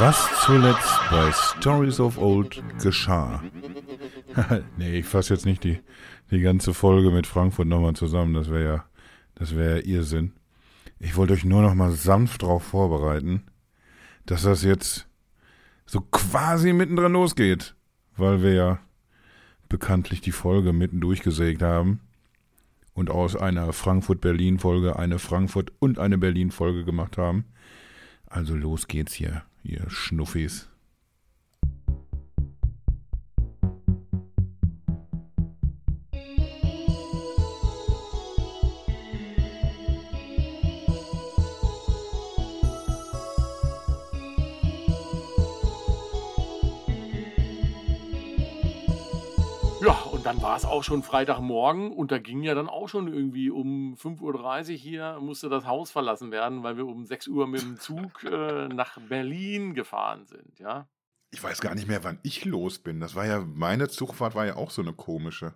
Was zuletzt bei Stories of Old geschah. nee, ich fasse jetzt nicht die, die ganze Folge mit Frankfurt nochmal zusammen. Das wäre ja, das wäre ja Irrsinn. Ich wollte euch nur noch mal sanft darauf vorbereiten, dass das jetzt so quasi mittendrin losgeht, weil wir ja bekanntlich die Folge mitten durchgesägt haben und aus einer Frankfurt-Berlin-Folge eine Frankfurt- und eine Berlin-Folge gemacht haben. Also los geht's hier, ihr Schnuffis. Auch schon Freitagmorgen und da ging ja dann auch schon irgendwie um 5.30 Uhr hier, musste das Haus verlassen werden, weil wir um 6 Uhr mit dem Zug äh, nach Berlin gefahren sind, ja. Ich weiß gar nicht mehr, wann ich los bin. Das war ja, meine Zugfahrt war ja auch so eine komische.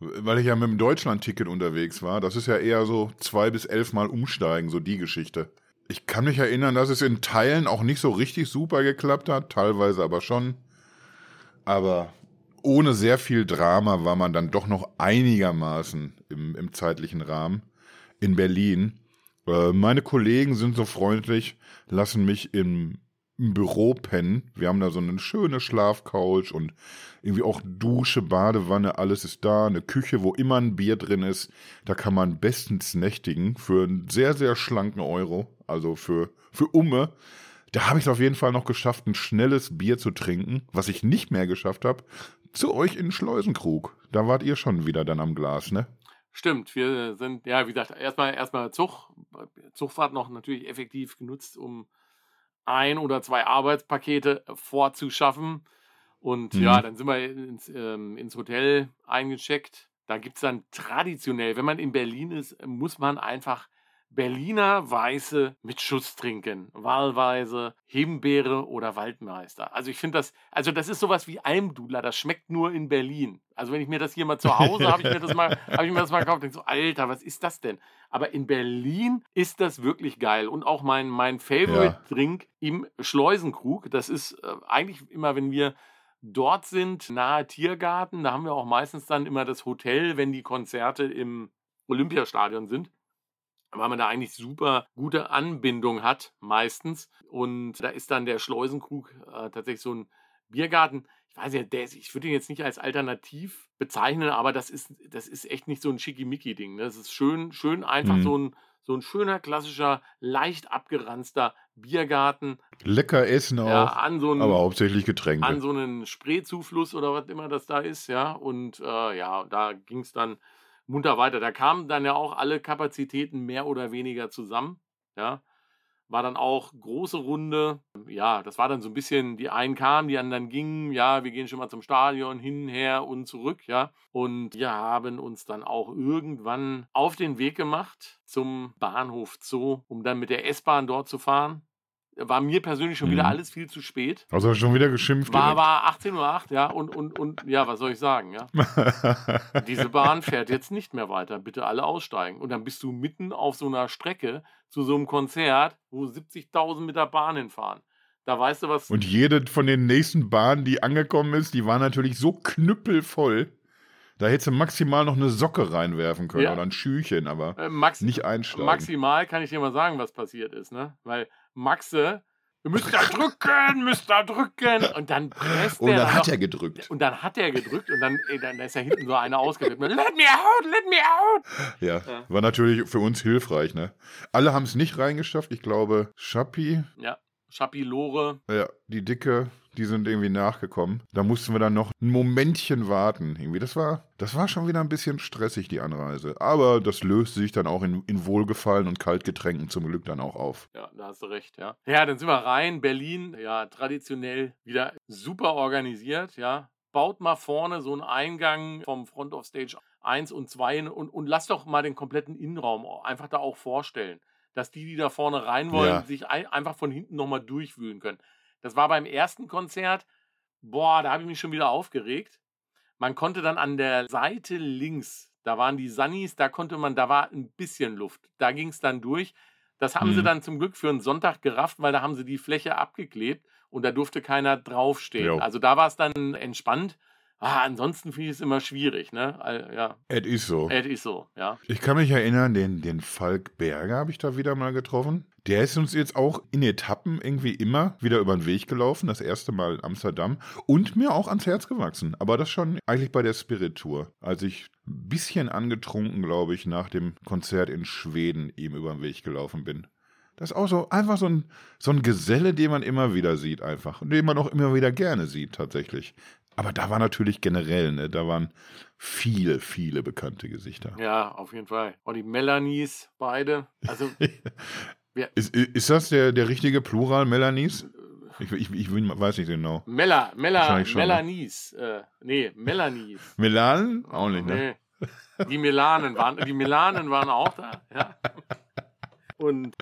Weil ich ja mit dem Deutschland-Ticket unterwegs war. Das ist ja eher so zwei bis elf Mal umsteigen, so die Geschichte. Ich kann mich erinnern, dass es in Teilen auch nicht so richtig super geklappt hat, teilweise aber schon. Aber ohne sehr viel Drama war man dann doch noch einigermaßen im, im zeitlichen Rahmen in Berlin. Äh, meine Kollegen sind so freundlich, lassen mich im, im Büro pennen. Wir haben da so eine schöne Schlafcouch und irgendwie auch Dusche, Badewanne, alles ist da. Eine Küche, wo immer ein Bier drin ist. Da kann man bestens nächtigen für einen sehr, sehr schlanken Euro. Also für, für Umme. Da habe ich es auf jeden Fall noch geschafft, ein schnelles Bier zu trinken. Was ich nicht mehr geschafft habe, zu euch in Schleusenkrug. Da wart ihr schon wieder dann am Glas, ne? Stimmt, wir sind, ja, wie gesagt, erstmal erstmal Zug, Zugfahrt noch natürlich effektiv genutzt, um ein oder zwei Arbeitspakete vorzuschaffen. Und mhm. ja, dann sind wir ins, ähm, ins Hotel eingecheckt. Da gibt es dann traditionell, wenn man in Berlin ist, muss man einfach Berliner Weiße mit Schuss trinken. Wahlweise Himbeere oder Waldmeister. Also ich finde das, also das ist sowas wie Almdudler, das schmeckt nur in Berlin. Also wenn ich mir das hier mal zu Hause habe ich mir das mal, habe ich mir das mal gekauft, denke so, Alter, was ist das denn? Aber in Berlin ist das wirklich geil. Und auch mein, mein Favorite-Drink im Schleusenkrug, das ist äh, eigentlich immer, wenn wir dort sind, nahe Tiergarten, da haben wir auch meistens dann immer das Hotel, wenn die Konzerte im Olympiastadion sind weil man da eigentlich super gute Anbindung hat, meistens. Und da ist dann der Schleusenkrug äh, tatsächlich so ein Biergarten. Ich weiß ja, ist, ich würde ihn jetzt nicht als alternativ bezeichnen, aber das ist, das ist echt nicht so ein Schickimicki-Ding. Ne? Das ist schön, schön einfach mhm. so ein, so ein schöner, klassischer, leicht abgeranzter Biergarten. Lecker essen auch, ja, an so einen, aber hauptsächlich Getränke. An so einen Spreezufluss oder was immer das da ist, ja. Und äh, ja, da ging es dann munter weiter. Da kamen dann ja auch alle Kapazitäten mehr oder weniger zusammen. Ja, war dann auch große Runde. Ja, das war dann so ein bisschen, die einen kamen, die anderen gingen. Ja, wir gehen schon mal zum Stadion hin, her und zurück. Ja, und wir haben uns dann auch irgendwann auf den Weg gemacht zum Bahnhof Zoo, um dann mit der S-Bahn dort zu fahren war mir persönlich schon wieder mhm. alles viel zu spät. Also schon wieder geschimpft. War, war 18.08 Uhr, ja, und, und, und ja, was soll ich sagen, ja. Diese Bahn fährt jetzt nicht mehr weiter, bitte alle aussteigen. Und dann bist du mitten auf so einer Strecke zu so einem Konzert, wo 70.000 mit der Bahn hinfahren. Da weißt du was. Und jede von den nächsten Bahnen, die angekommen ist, die war natürlich so knüppelvoll. Da hättest du maximal noch eine Socke reinwerfen können ja. oder ein Schüchchen, aber äh, nicht einsteigen. Maximal kann ich dir mal sagen, was passiert ist, ne? Weil Maxe, wir müssen da drücken, müssen da drücken. Und dann presst er. Und dann hat er gedrückt. Und dann hat er gedrückt und dann, dann ist ja hinten so einer ausgedrückt. Let me out, let me out. Ja, ja, war natürlich für uns hilfreich, ne? Alle haben es nicht reingeschafft. Ich glaube, Schappi. Ja, Schappi Lore. Ja, die Dicke die sind irgendwie nachgekommen. Da mussten wir dann noch ein Momentchen warten. Irgendwie, das war, das war schon wieder ein bisschen stressig, die Anreise. Aber das löste sich dann auch in, in Wohlgefallen und Kaltgetränken zum Glück dann auch auf. Ja, da hast du recht, ja. Ja, dann sind wir rein. Berlin, ja, traditionell wieder super organisiert, ja. Baut mal vorne so einen Eingang vom Front of Stage 1 und 2 und, und lasst doch mal den kompletten Innenraum einfach da auch vorstellen dass die, die da vorne rein wollen, ja. sich ein, einfach von hinten nochmal durchwühlen können. Das war beim ersten Konzert. Boah, da habe ich mich schon wieder aufgeregt. Man konnte dann an der Seite links, da waren die Sunnies, da konnte man, da war ein bisschen Luft. Da ging es dann durch. Das haben sie Mhm. dann zum Glück für einen Sonntag gerafft, weil da haben sie die Fläche abgeklebt und da durfte keiner draufstehen. Jo. Also da war es dann entspannt. Ah, ansonsten finde ich es immer schwierig, ne? Ja, Es ist so. es ist so, ja. Ich kann mich erinnern, den, den Falk Berger habe ich da wieder mal getroffen. Der ist uns jetzt auch in Etappen irgendwie immer wieder über den Weg gelaufen. Das erste Mal in Amsterdam. Und mir auch ans Herz gewachsen. Aber das schon eigentlich bei der Spirit Tour. Als ich ein bisschen angetrunken, glaube ich, nach dem Konzert in Schweden ihm über den Weg gelaufen bin. Das ist auch so einfach so ein, so ein Geselle, den man immer wieder sieht, einfach. Und den man auch immer wieder gerne sieht, tatsächlich. Aber da war natürlich generell, ne, da waren viele, viele bekannte Gesichter. Ja, auf jeden Fall. Und die Melanies, beide. Also, Ist, ist das der, der richtige Plural, Melanies? Ich, ich, ich weiß nicht genau. Wahrscheinlich schon, ne? Melanies. Äh, nee, Melanies. Melan? Auch nicht, ne? Nee. Die Melanen waren, die Melanen waren auch da, ja. Und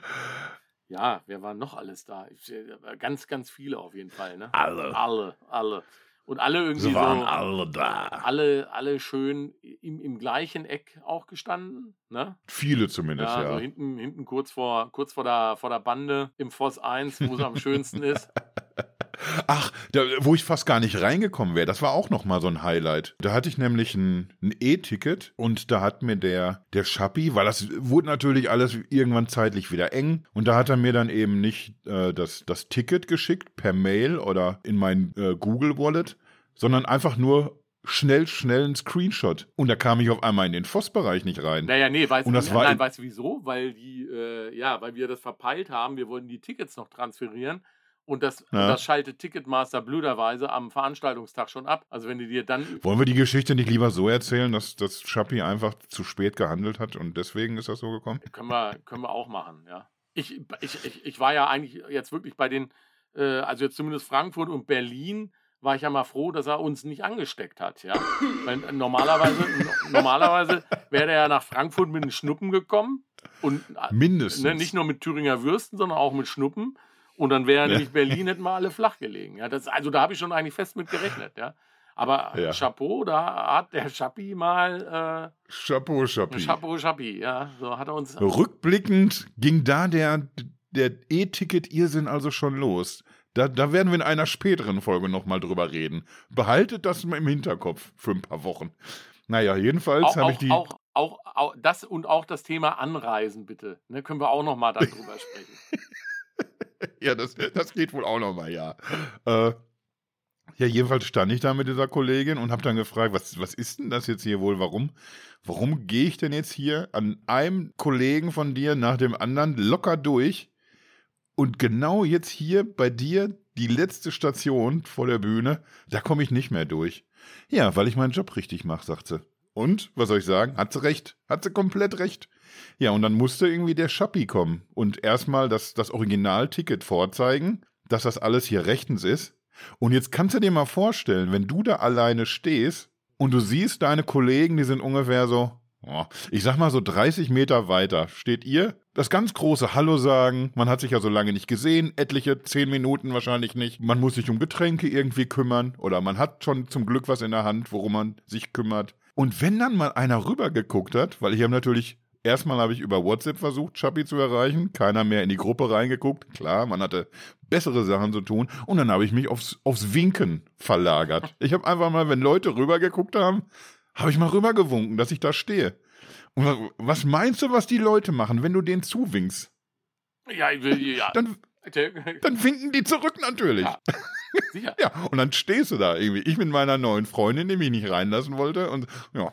ja, wer war noch alles da? Ganz, ganz viele auf jeden Fall, ne? Alle. Alle, alle. Und alle irgendwie Sie so. waren alle da. Alle, alle schön im, im gleichen Eck auch gestanden, ne? Viele zumindest, Ja, ja. so hinten, hinten kurz vor, kurz vor der, vor der Bande im Voss 1, wo es am schönsten ist. Ach, da, wo ich fast gar nicht reingekommen wäre, das war auch nochmal so ein Highlight. Da hatte ich nämlich ein ein E-Ticket und da hat mir der, der Schappi, weil das wurde natürlich alles irgendwann zeitlich wieder eng und da hat er mir dann eben nicht äh, das, das Ticket geschickt per Mail oder in mein äh, Google Wallet, sondern einfach nur schnell, schnell ein Screenshot. Und da kam ich auf einmal in den Voss-Bereich nicht rein. Naja, nee, weißt Und du, das war nein, in- weißt du wieso? Weil die, äh, ja, weil wir das verpeilt haben, wir wollten die Tickets noch transferieren und das, Ja. das schaltet Ticketmaster blöderweise am Veranstaltungstag schon ab. Also wenn du dir dann Wollen wir die Geschichte nicht lieber so erzählen, dass, dass Schappi einfach zu spät gehandelt hat und deswegen ist das so gekommen? können wir, können wir auch machen, ja. Ich, ich, ich, ich war ja eigentlich jetzt wirklich bei den, äh, also jetzt zumindest Frankfurt und Berlin, war ich ja mal froh, dass er uns nicht angesteckt hat, ja. Weil normalerweise, no- normalerweise wäre er ja nach Frankfurt mit den Schnuppen gekommen und äh, Mindestens. Ne, nicht nur mit Thüringer Würsten, sondern auch mit Schnuppen. Und dann wäre Ja. nämlich Berlin, hätten wir alle flach gelegen. Ja, das, also da habe ich schon eigentlich fest mit gerechnet. Ja. Aber Ja. Chapeau, da hat der Schappi mal Chapeau, äh, Schappi. Chapeau Schappi. Ja, so hat er uns. Rückblickend ging da der, der E-Ticket-Irrsinn also schon los. Da, da werden wir in einer späteren Folge nochmal drüber reden. Behaltet das mal im Hinterkopf für ein paar Wochen. Naja, jedenfalls habe ich die. auch, auch, auch das und auch das Thema Anreisen, bitte. Ne, können wir auch noch mal darüber sprechen. Ja, das, das geht wohl auch nochmal, ja. Äh, ja, jedenfalls stand ich da mit dieser Kollegin und habe dann gefragt, was, was ist denn das jetzt hier wohl? Warum, warum gehe ich denn jetzt hier an einem Kollegen von dir nach dem anderen locker durch und genau jetzt hier bei dir die letzte Station vor der Bühne, da komme ich nicht mehr durch. Ja, weil ich meinen Job richtig mache, sagt sie. Und, was soll ich sagen? Hat sie recht. Hat sie komplett recht. Ja, und dann musste irgendwie der Schappi kommen und erstmal das, das Originalticket vorzeigen, dass das alles hier rechtens ist. Und jetzt kannst du dir mal vorstellen, wenn du da alleine stehst und du siehst deine Kollegen, die sind ungefähr so, oh, ich sag mal so 30 Meter weiter, steht ihr, das ganz große Hallo sagen, man hat sich ja so lange nicht gesehen, etliche 10 Minuten wahrscheinlich nicht, man muss sich um Getränke irgendwie kümmern oder man hat schon zum Glück was in der Hand, worum man sich kümmert. Und wenn dann mal einer rübergeguckt hat, weil ich habe natürlich Erstmal habe ich über WhatsApp versucht, Chappi zu erreichen. Keiner mehr in die Gruppe reingeguckt. Klar, man hatte bessere Sachen zu tun. Und dann habe ich mich aufs, aufs Winken verlagert. Ich habe einfach mal, wenn Leute rübergeguckt haben, habe ich mal rübergewunken, dass ich da stehe. Und wa- was meinst du, was die Leute machen, wenn du denen zuwinkst? Ja, ich will, ja. Dann, dann winken die zurück natürlich. Ja. Sicher. Ja, und dann stehst du da irgendwie. Ich mit meiner neuen Freundin, die mich nicht reinlassen wollte. Und ja,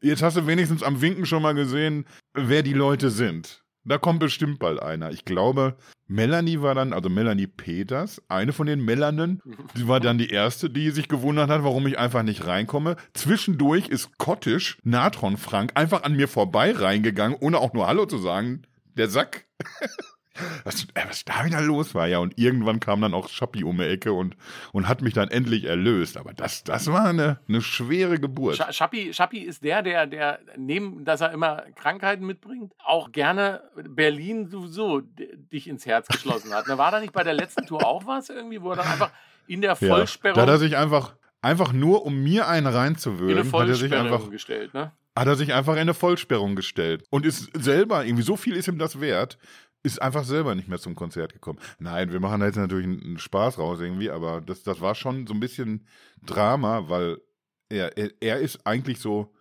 jetzt hast du wenigstens am Winken schon mal gesehen, wer die Leute sind. Da kommt bestimmt bald einer. Ich glaube, Melanie war dann, also Melanie Peters, eine von den Melanen, die war dann die erste, die sich gewundert hat, warum ich einfach nicht reinkomme. Zwischendurch ist Cottisch, Natron Frank, einfach an mir vorbei reingegangen, ohne auch nur Hallo zu sagen. Der Sack. Was, äh, was da wieder los war, ja. Und irgendwann kam dann auch Schappi um die Ecke und, und hat mich dann endlich erlöst. Aber das, das war eine, eine schwere Geburt. Scha- Schappi, Schappi ist der, der, der neben, dass er immer Krankheiten mitbringt, auch gerne Berlin sowieso dich ins Herz geschlossen hat. Da war da nicht bei der letzten Tour auch was irgendwie, wo er dann einfach in der Ja, Vollsperrung, da hat er sich einfach, einfach nur, um mir einen in eine reinzuwöhlen, hat er sich Vollsperrung einfach, gestellt, ne? hat er sich einfach in eine Vollsperrung gestellt. Und ist selber, irgendwie so viel ist ihm das wert, ist einfach selber nicht mehr zum Konzert gekommen. Nein, wir machen da jetzt natürlich einen Spaß raus irgendwie, aber das, das war schon so ein bisschen Drama, weil er, er, er ist eigentlich so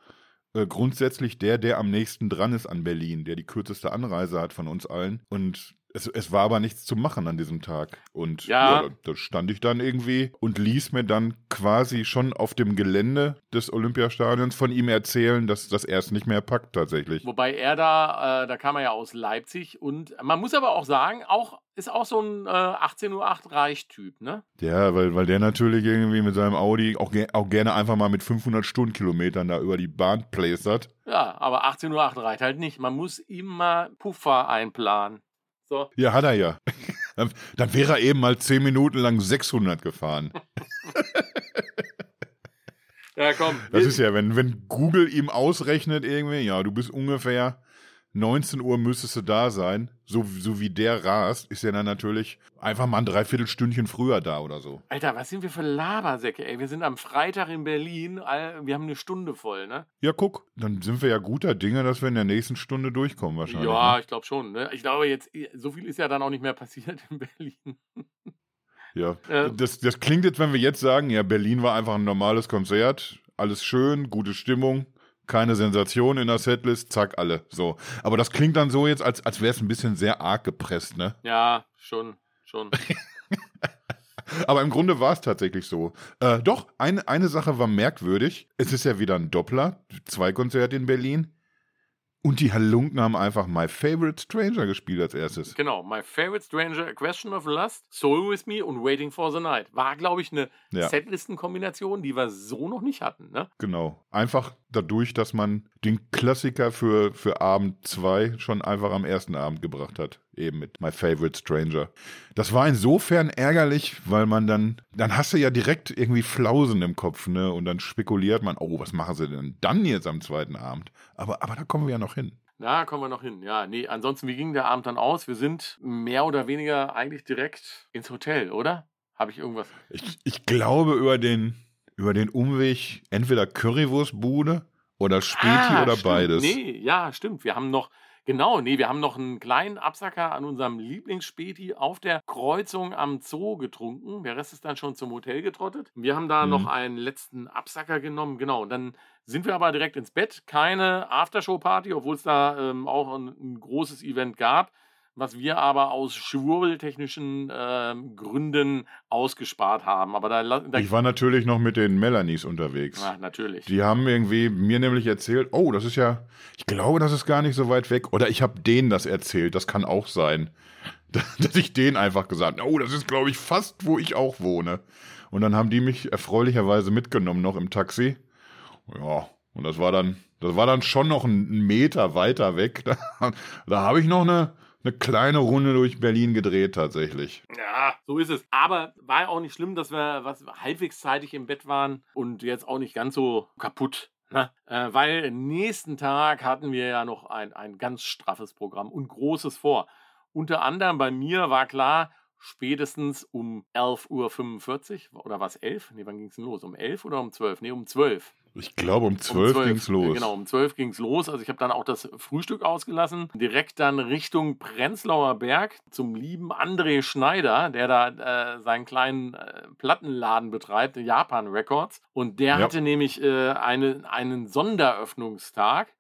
äh, grundsätzlich der, der am nächsten dran ist an Berlin, der die kürzeste Anreise hat von uns allen. Und es, es war aber nichts zu machen an diesem Tag. Und Ja. ja, da, da stand ich dann irgendwie und ließ mir dann quasi schon auf dem Gelände des Olympiastadions von ihm erzählen, dass, dass er es nicht mehr packt tatsächlich. Wobei er da, äh, da kam er ja aus Leipzig und man muss aber auch sagen, auch ist auch so ein äh, 18.08 Uhr Reichtyp, ne? Ja, weil, weil der natürlich irgendwie mit seinem Audi auch, ge auch gerne einfach mal mit 500 Stundenkilometern da über die Bahn plästert. Ja, aber 18.08 Uhr reicht halt nicht. Man muss immer Puffer einplanen. So. Ja, hat er ja. Dann, dann wäre er eben mal 10 Minuten lang 600 gefahren. Ja, komm. Das ist ja, wenn, wenn Google ihm ausrechnet irgendwie, ja, du bist ungefähr 19 Uhr müsstest du da sein, so, so wie der rast, ist er dann natürlich einfach mal ein Dreiviertelstündchen früher da oder so. Alter, was sind wir für Labersäcke, ey? Wir sind am Freitag in Berlin, wir haben eine Stunde voll, ne? Ja, guck, dann sind wir ja guter Dinge, dass wir in der nächsten Stunde durchkommen wahrscheinlich. Ja, Ne? ich glaube schon. Ne? Ich glaube jetzt, so viel ist ja dann auch nicht mehr passiert in Berlin. Ja, Äh. das, das klingt jetzt, wenn wir jetzt sagen, ja, Berlin war einfach ein normales Konzert, alles schön, gute Stimmung, keine Sensation in der Setlist, zack, alle. So. Aber das klingt dann so jetzt, als, als wäre es ein bisschen sehr arg gepresst, ne? Ja, schon, schon. Aber im Grunde war es tatsächlich so. Äh, doch, eine, eine Sache war merkwürdig. Es ist ja wieder ein Doppler, zwei Konzerte in Berlin. Und die Halunken haben einfach My Favorite Stranger gespielt als erstes. Genau, My Favorite Stranger, A Question of Lust, Soul With Me und Waiting for the Night. War, glaube ich, eine Ja. Setlistenkombination, die wir so noch nicht hatten, ne? Genau. Einfach dadurch, dass man den Klassiker für, für Abend 2 schon einfach am ersten Abend gebracht hat. Eben mit My Favorite Stranger. Das war insofern ärgerlich, weil man dann, dann hast du ja direkt irgendwie Flausen im Kopf, ne? Und dann spekuliert man, oh, was machen sie denn dann jetzt am zweiten Abend? Aber, aber da kommen wir ja noch hin. Da kommen wir noch hin. Ja, nee, ansonsten, wie ging der Abend dann aus? Wir sind mehr oder weniger eigentlich direkt ins Hotel, oder? Habe ich irgendwas? Ich, ich glaube über den, über den Umweg entweder Currywurstbude oder Späti Ah, oder stimmt. beides. Nee, ja, stimmt. Wir haben noch, genau, nee, wir haben noch einen kleinen Absacker an unserem Lieblingsspäti auf der Kreuzung am Zoo getrunken. Der Rest ist dann schon zum Hotel getrottet. Wir haben da Mhm. noch einen letzten Absacker genommen, genau. Und dann sind wir aber direkt ins Bett. Keine Aftershow-Party, obwohl es da ähm, auch ein, ein großes Event gab, was wir aber aus schwurbeltechnischen ähm, Gründen ausgespart haben. Aber da, da Ich war natürlich noch mit den Melanies unterwegs. Ah, natürlich. Die haben irgendwie mir nämlich erzählt, oh, das ist ja, ich glaube, das ist gar nicht so weit weg. Oder ich habe denen das erzählt, das kann auch sein. Dass ich denen einfach gesagt habe, oh, das ist, glaube ich, fast, wo ich auch wohne. Und dann haben die mich erfreulicherweise mitgenommen noch im Taxi. Ja, und das war dann, das war dann schon noch einen Meter weiter weg. Da, da habe ich noch eine, eine kleine Runde durch Berlin gedreht tatsächlich. Ja, so ist es. Aber war ja auch nicht schlimm, dass wir was halbwegs zeitig im Bett waren und jetzt auch nicht ganz so kaputt. Ne? Äh, weil nächsten Tag hatten wir ja noch ein, ein ganz straffes Programm und großes vor. Unter anderem bei mir war klar, spätestens um 11.45 Uhr oder was 11? Nee, wann ging es denn los? Um 11 oder um 12? Nee, um 12. Ich glaube, um zwölf Um ging's los. Genau, um 12 ging es los. Also ich habe dann auch das Frühstück ausgelassen. Direkt dann Richtung Prenzlauer Berg zum lieben André Schneider, der da äh, seinen kleinen äh, Plattenladen betreibt, Japan Records. Und der Ja. hatte nämlich äh, eine, einen Sonderöffnungstag.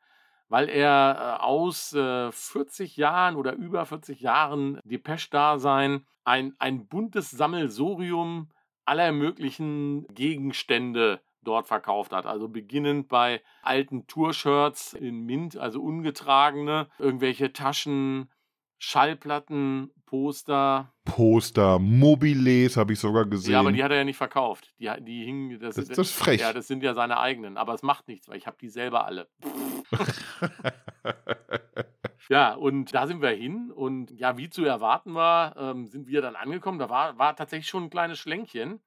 Weil er äh, aus äh, 40 Jahren oder über 40 Jahren Depeche-Dasein ein, ein buntes Sammelsurium aller möglichen Gegenstände dort verkauft hat. Also beginnend bei alten Tour-Shirts in Mint, also ungetragene, irgendwelche Taschen, Schallplatten, Poster. Poster, Mobiles habe ich sogar gesehen. Ja, aber die hat er ja nicht verkauft. Die, die hingen. Das, Das- das ist frech. Ja, das sind ja seine eigenen. Aber es macht nichts, weil ich habe die selber alle. Ja, und da sind wir hin und ja, wie zu erwarten war, ähm, sind wir dann angekommen. Da war, war tatsächlich schon ein kleines Schlänkchen.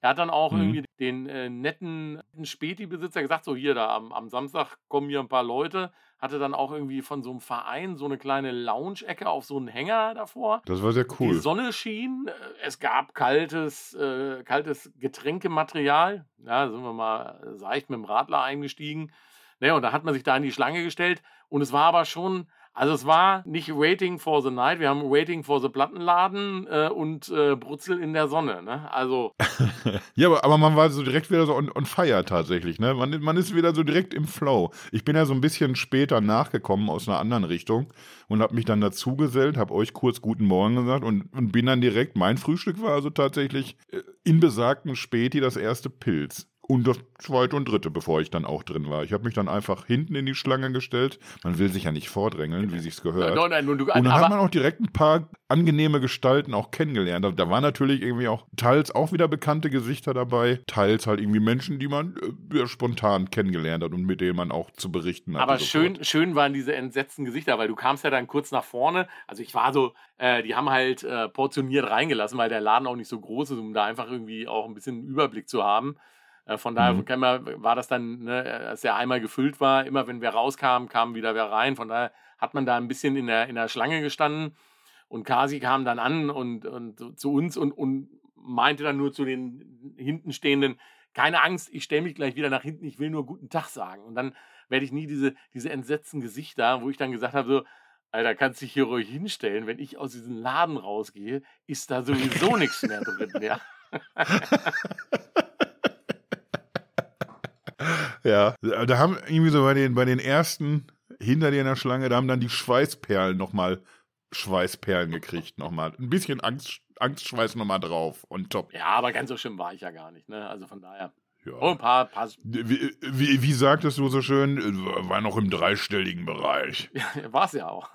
Er hat dann auch Mhm. irgendwie den äh, netten, netten Späti-Besitzer gesagt, so hier, da am, am Samstag kommen hier ein paar Leute. Hatte dann auch irgendwie von so einem Verein so eine kleine Lounge-Ecke auf so einen Hänger davor. das war sehr Die cool. Sonne schien, äh, es gab kaltes, äh, kaltes Getränkematerial. Ja, sind wir mal seicht mit dem Radler eingestiegen. Naja, und da hat man sich da in die Schlange gestellt. Und es war aber schon Also es war nicht Waiting for the Night, wir haben Waiting for the Plattenladen äh, und äh, Brutzel in der Sonne. Ne? Also ja, aber, aber man war so direkt wieder so on, on fire tatsächlich. Ne? Man, man ist wieder so direkt im Flow. Ich bin ja so ein bisschen später nachgekommen aus einer anderen Richtung und habe mich dann dazugesellt, habe euch kurz Guten Morgen gesagt und, und bin dann direkt, mein Frühstück war also tatsächlich äh, in besagten Späti das erste Pilz. Und das zweite und dritte, bevor ich dann auch drin war. Ich habe mich dann einfach hinten in die Schlange gestellt. Man will sich ja nicht vordrängeln, wie sich's gehört. Nein, nein, und, du, und dann hat man auch direkt ein paar angenehme Gestalten auch kennengelernt. Da, da waren natürlich irgendwie auch teils auch wieder bekannte Gesichter dabei, teils halt irgendwie Menschen, die man äh, spontan kennengelernt hat und mit denen man auch zu berichten hat. Aber schön, schön waren diese entsetzten Gesichter, weil du kamst ja dann kurz nach vorne. Also ich war so, äh, die haben halt äh, portioniert reingelassen, weil der Laden auch nicht so groß ist, um da einfach irgendwie auch ein bisschen Überblick zu haben. Äh, von daher mhm. war das dann, ne, als der einmal gefüllt war, immer wenn wir rauskamen, kam wieder wer rein. Von daher hat man da ein bisschen in der, in der Schlange gestanden. Und Kasi kam dann an und, und zu uns und, und meinte dann nur zu den hintenstehenden, keine Angst, ich stelle mich gleich wieder nach hinten, ich will nur guten Tag sagen. Und dann werde ich nie diese, diese entsetzten Gesichter, wo ich dann gesagt habe, so, Alter, kannst dich hier ruhig hinstellen, wenn ich aus diesem Laden rausgehe, ist da sowieso nichts mehr drin, ja. Ja, da haben irgendwie so bei den, bei den ersten hinter dir in der Schlange, da haben dann die Schweißperlen nochmal Schweißperlen gekriegt nochmal. Ein bisschen Angst, Angstschweiß nochmal drauf und top. Ja, aber ganz so schlimm war ich ja gar nicht, ne? Also von daher. Ja. Oh, ein paar, paar wie, wie, wie, sagtest du so schön, war noch im dreistelligen Bereich. Ja, war es ja auch.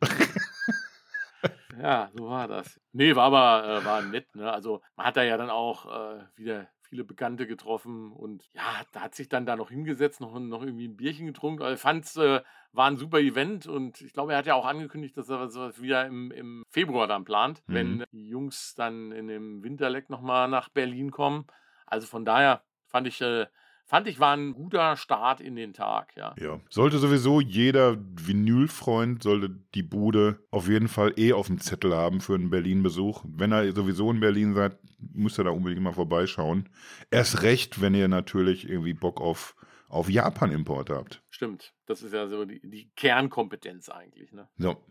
ja, so war das. Nee, war aber äh, war nett, ne? Also man hat da ja dann auch äh, wieder viele Bekannte getroffen und ja, da hat sich dann da noch hingesetzt, noch, noch irgendwie ein Bierchen getrunken. Also, fand es äh, war ein super Event und ich glaube, er hat ja auch angekündigt, dass er sowas wieder im, im Februar dann plant, mhm. wenn die Jungs dann in dem Winterleck nochmal nach Berlin kommen. Also von daher fand ich äh, fand ich, war ein guter Start in den Tag, ja. Ja. Sollte sowieso jeder Vinylfreund, sollte die Bude auf jeden Fall eh auf dem Zettel haben für einen Berlin-Besuch. Wenn ihr sowieso in Berlin seid, müsst ihr da unbedingt mal vorbeischauen. Erst recht, wenn ihr natürlich irgendwie Bock auf, auf Japan-Import habt. Stimmt. Das ist ja so die, die Kernkompetenz eigentlich, ne? So.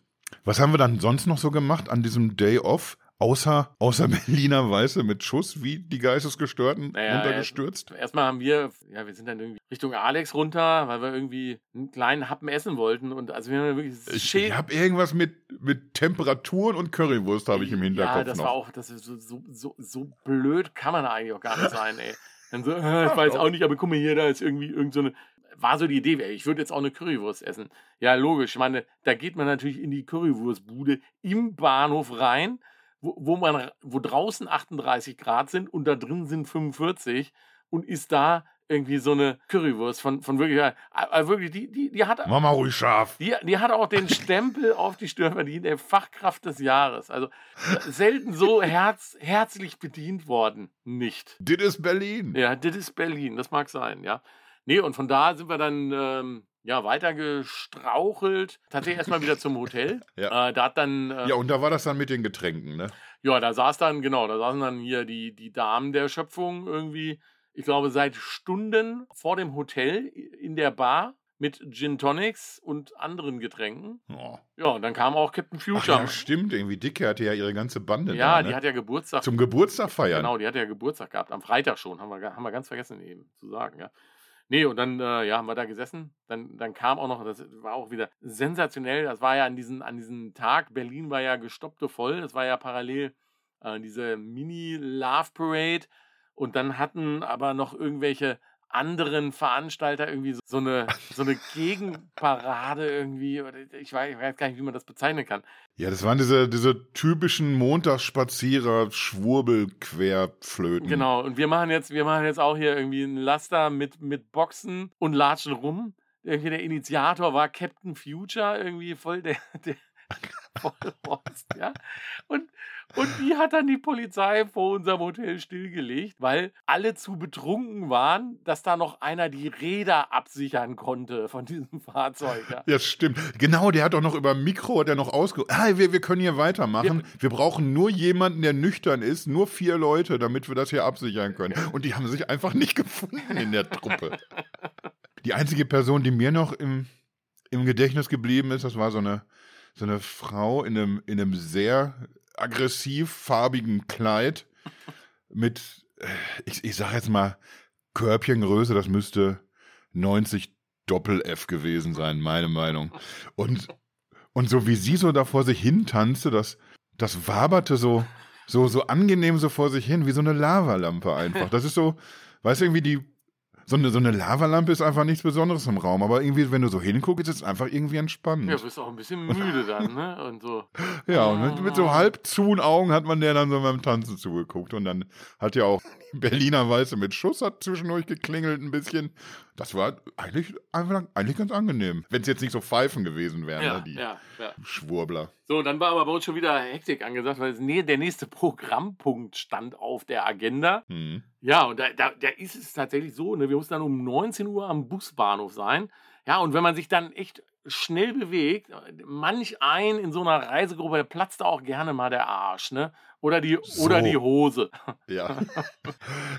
Was haben wir dann sonst noch so gemacht an diesem Day Off? Außer, außer Berliner Weiße mit Schuss wie die Geistesgestörten naja, runtergestürzt? Erst, erstmal haben wir, ja, wir sind dann irgendwie Richtung Alex runter, weil wir irgendwie einen kleinen Happen essen wollten. Und also wir haben wirklich. Ich, ich habe irgendwas mit, mit Temperaturen und Currywurst habe ich im Hinterkopf. Ja, das noch. war auch, das ist so, so, so, so blöd kann man eigentlich auch gar nicht sein, ey. Dann so, äh, ich weiß auch nicht, aber guck mal hier, da ist irgendwie irgendeine. So war so die Idee, ich würde jetzt auch eine Currywurst essen. Ja, logisch. Ich meine, da geht man natürlich in die Currywurstbude im Bahnhof rein wo, wo, man, wo draußen 38 Grad sind und da drin sind 45 und ist da irgendwie so eine Currywurst von, von wirklich, äh, wirklich die, die, die hat. Mama ruhig scharf. Die, die hat auch den Stempel auf die Stirn verdient, der Fachkraft des Jahres. Also selten so herz, herzlich bedient worden. Nicht. Das ist Berlin. Ja, das ist Berlin, das mag sein, ja. Nee, und von da sind wir dann ähm, ja, weiter gestrauchelt. Tatsächlich erstmal wieder zum Hotel. ja. Äh, da hat dann. Äh, ja, und da war das dann mit den Getränken, ne? Ja, da saß dann, genau, da saßen dann hier die, die Damen der Schöpfung irgendwie, ich glaube, seit Stunden vor dem Hotel in der Bar mit Gin Tonics und anderen Getränken. Oh. Ja, und dann kam auch Captain Future. Ach, ja, stimmt, irgendwie Dicke hatte ja ihre ganze Bande Ja, da, die ne? hat ja Geburtstag. Zum Geburtstag feiern. Genau, die hat ja Geburtstag gehabt, am Freitag schon, haben wir, haben wir ganz vergessen eben zu sagen, ja. Nee, und dann äh, ja, haben wir da gesessen. Dann, dann kam auch noch, das war auch wieder sensationell. Das war ja an diesem an diesen Tag, Berlin war ja gestoppte voll. Das war ja parallel äh, diese Mini-Love Parade. Und dann hatten aber noch irgendwelche anderen Veranstalter irgendwie so eine, so eine Gegenparade irgendwie. Ich, weiß, ich weiß gar nicht, wie man das bezeichnen kann. Ja, das waren diese, diese typischen Montagsspazierer, Schwurbel-Querflöten. Genau, und wir machen jetzt, wir machen jetzt auch hier irgendwie ein Laster mit, mit Boxen und latschen rum. Irgendwie der Initiator war Captain Future, irgendwie voll der, der Vollhorst, ja. Und, und die hat dann die Polizei vor unserem Hotel stillgelegt, weil alle zu betrunken waren, dass da noch einer die Räder absichern konnte von diesem Fahrzeug. Ja, ja stimmt. Genau, der hat doch noch über Mikro, der noch ausge... Ah, wir, wir können hier weitermachen. Wir, wir brauchen nur jemanden, der nüchtern ist, nur vier Leute, damit wir das hier absichern können. Und die haben sich einfach nicht gefunden in der Truppe. Die einzige Person, die mir noch im im Gedächtnis geblieben ist, das war so eine, so eine Frau in einem, in einem sehr aggressiv farbigen Kleid mit, äh, ich, ich sag jetzt mal, Körbchengröße, das müsste 90 Doppel-F gewesen sein, meine Meinung. Und, und so wie sie so da vor sich hin tanzte, das, das waberte so, so, so angenehm so vor sich hin, wie so eine Lavalampe einfach. Das ist so, weißt du, irgendwie die, so eine, so eine Lavalampe ist einfach nichts Besonderes im Raum, aber irgendwie, wenn du so hinguckst, ist es einfach irgendwie entspannend. Ja, du bist auch ein bisschen müde dann, ne? Und so. Ja, und mit, mit so halb zuen Augen hat man der dann so beim Tanzen zugeguckt. Und dann hat ja auch Berliner Weiße mit Schuss hat zwischendurch geklingelt ein bisschen. Das war eigentlich, eigentlich ganz angenehm. Wenn es jetzt nicht so Pfeifen gewesen wären, Ja, ne, die ja, ja. Schwurbler. So, dann war aber bei uns schon wieder Hektik angesagt, weil der nächste Programmpunkt stand auf der Agenda. Hm. Ja, und da, da, da ist es tatsächlich so, ne, wir mussten dann um 19 Uhr am Busbahnhof sein. Ja, und wenn man sich dann echt schnell bewegt, manch ein in so einer Reisegruppe, der platzt auch gerne mal der Arsch, ne? Oder die, oder So. die Hose. Ja.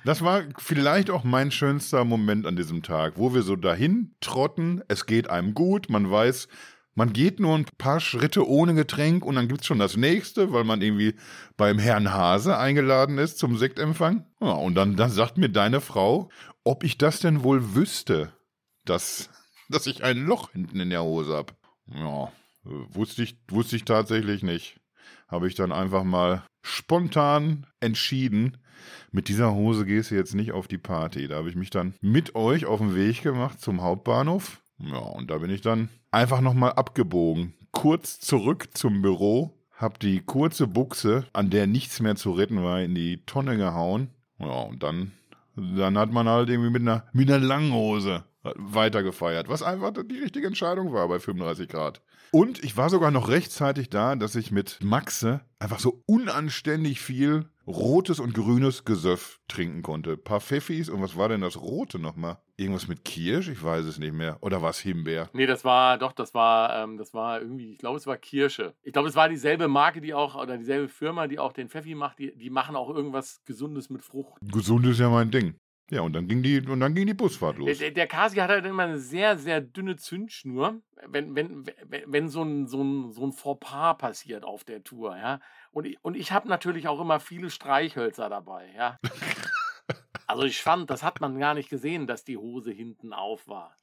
Das war vielleicht auch mein schönster Moment an diesem Tag, wo wir so dahin trotten, es geht einem gut, man weiß, man geht nur ein paar Schritte ohne Getränk und dann gibt's schon das nächste, weil man irgendwie beim Herrn Hase eingeladen ist zum Sektempfang. Ja, und dann, dann sagt mir deine Frau, ob ich das denn wohl wüsste, dass, dass ich ein Loch hinten in der Hose hab. Ja, äh, wusste ich, wusste ich tatsächlich nicht. Habe ich dann einfach mal spontan entschieden, mit dieser Hose gehst du jetzt nicht auf die Party. Da habe ich mich dann mit euch auf den Weg gemacht zum Hauptbahnhof. Ja, und da bin ich dann einfach nochmal abgebogen. Kurz zurück zum Büro, hab die kurze Buchse, an der nichts mehr zu retten war, in die Tonne gehauen. Ja, und dann, dann hat man halt irgendwie mit einer, mit einer langen Hose weitergefeiert, was einfach die richtige Entscheidung war bei 35 Grad. Und ich war sogar noch rechtzeitig da, dass ich mit Maxe einfach so unanständig viel rotes und grünes Gesöff trinken konnte. Ein paar Pfeffis und was war denn das rote nochmal? Irgendwas mit Kirsch? Ich weiß es nicht mehr. Oder was Himbeer? Nee, das war, doch, das war, ähm, das war irgendwie, ich glaube, es war Kirsche. Ich glaube, es war dieselbe Marke, die auch, oder dieselbe Firma, die auch den Pfeffi macht, die, die machen auch irgendwas Gesundes mit Frucht. Gesund ist ja mein Ding. Ja, und dann ging die, und dann ging die Busfahrt los. der, der Kasi hat halt immer eine sehr, sehr dünne Zündschnur, wenn, wenn, wenn, wenn so, ein, so, ein, so ein Fauxpas passiert auf der Tour, ja. Und ich, und ich habe natürlich auch immer viele Streichhölzer dabei, ja. Also ich fand, das hat man gar nicht gesehen, dass die Hose hinten auf war.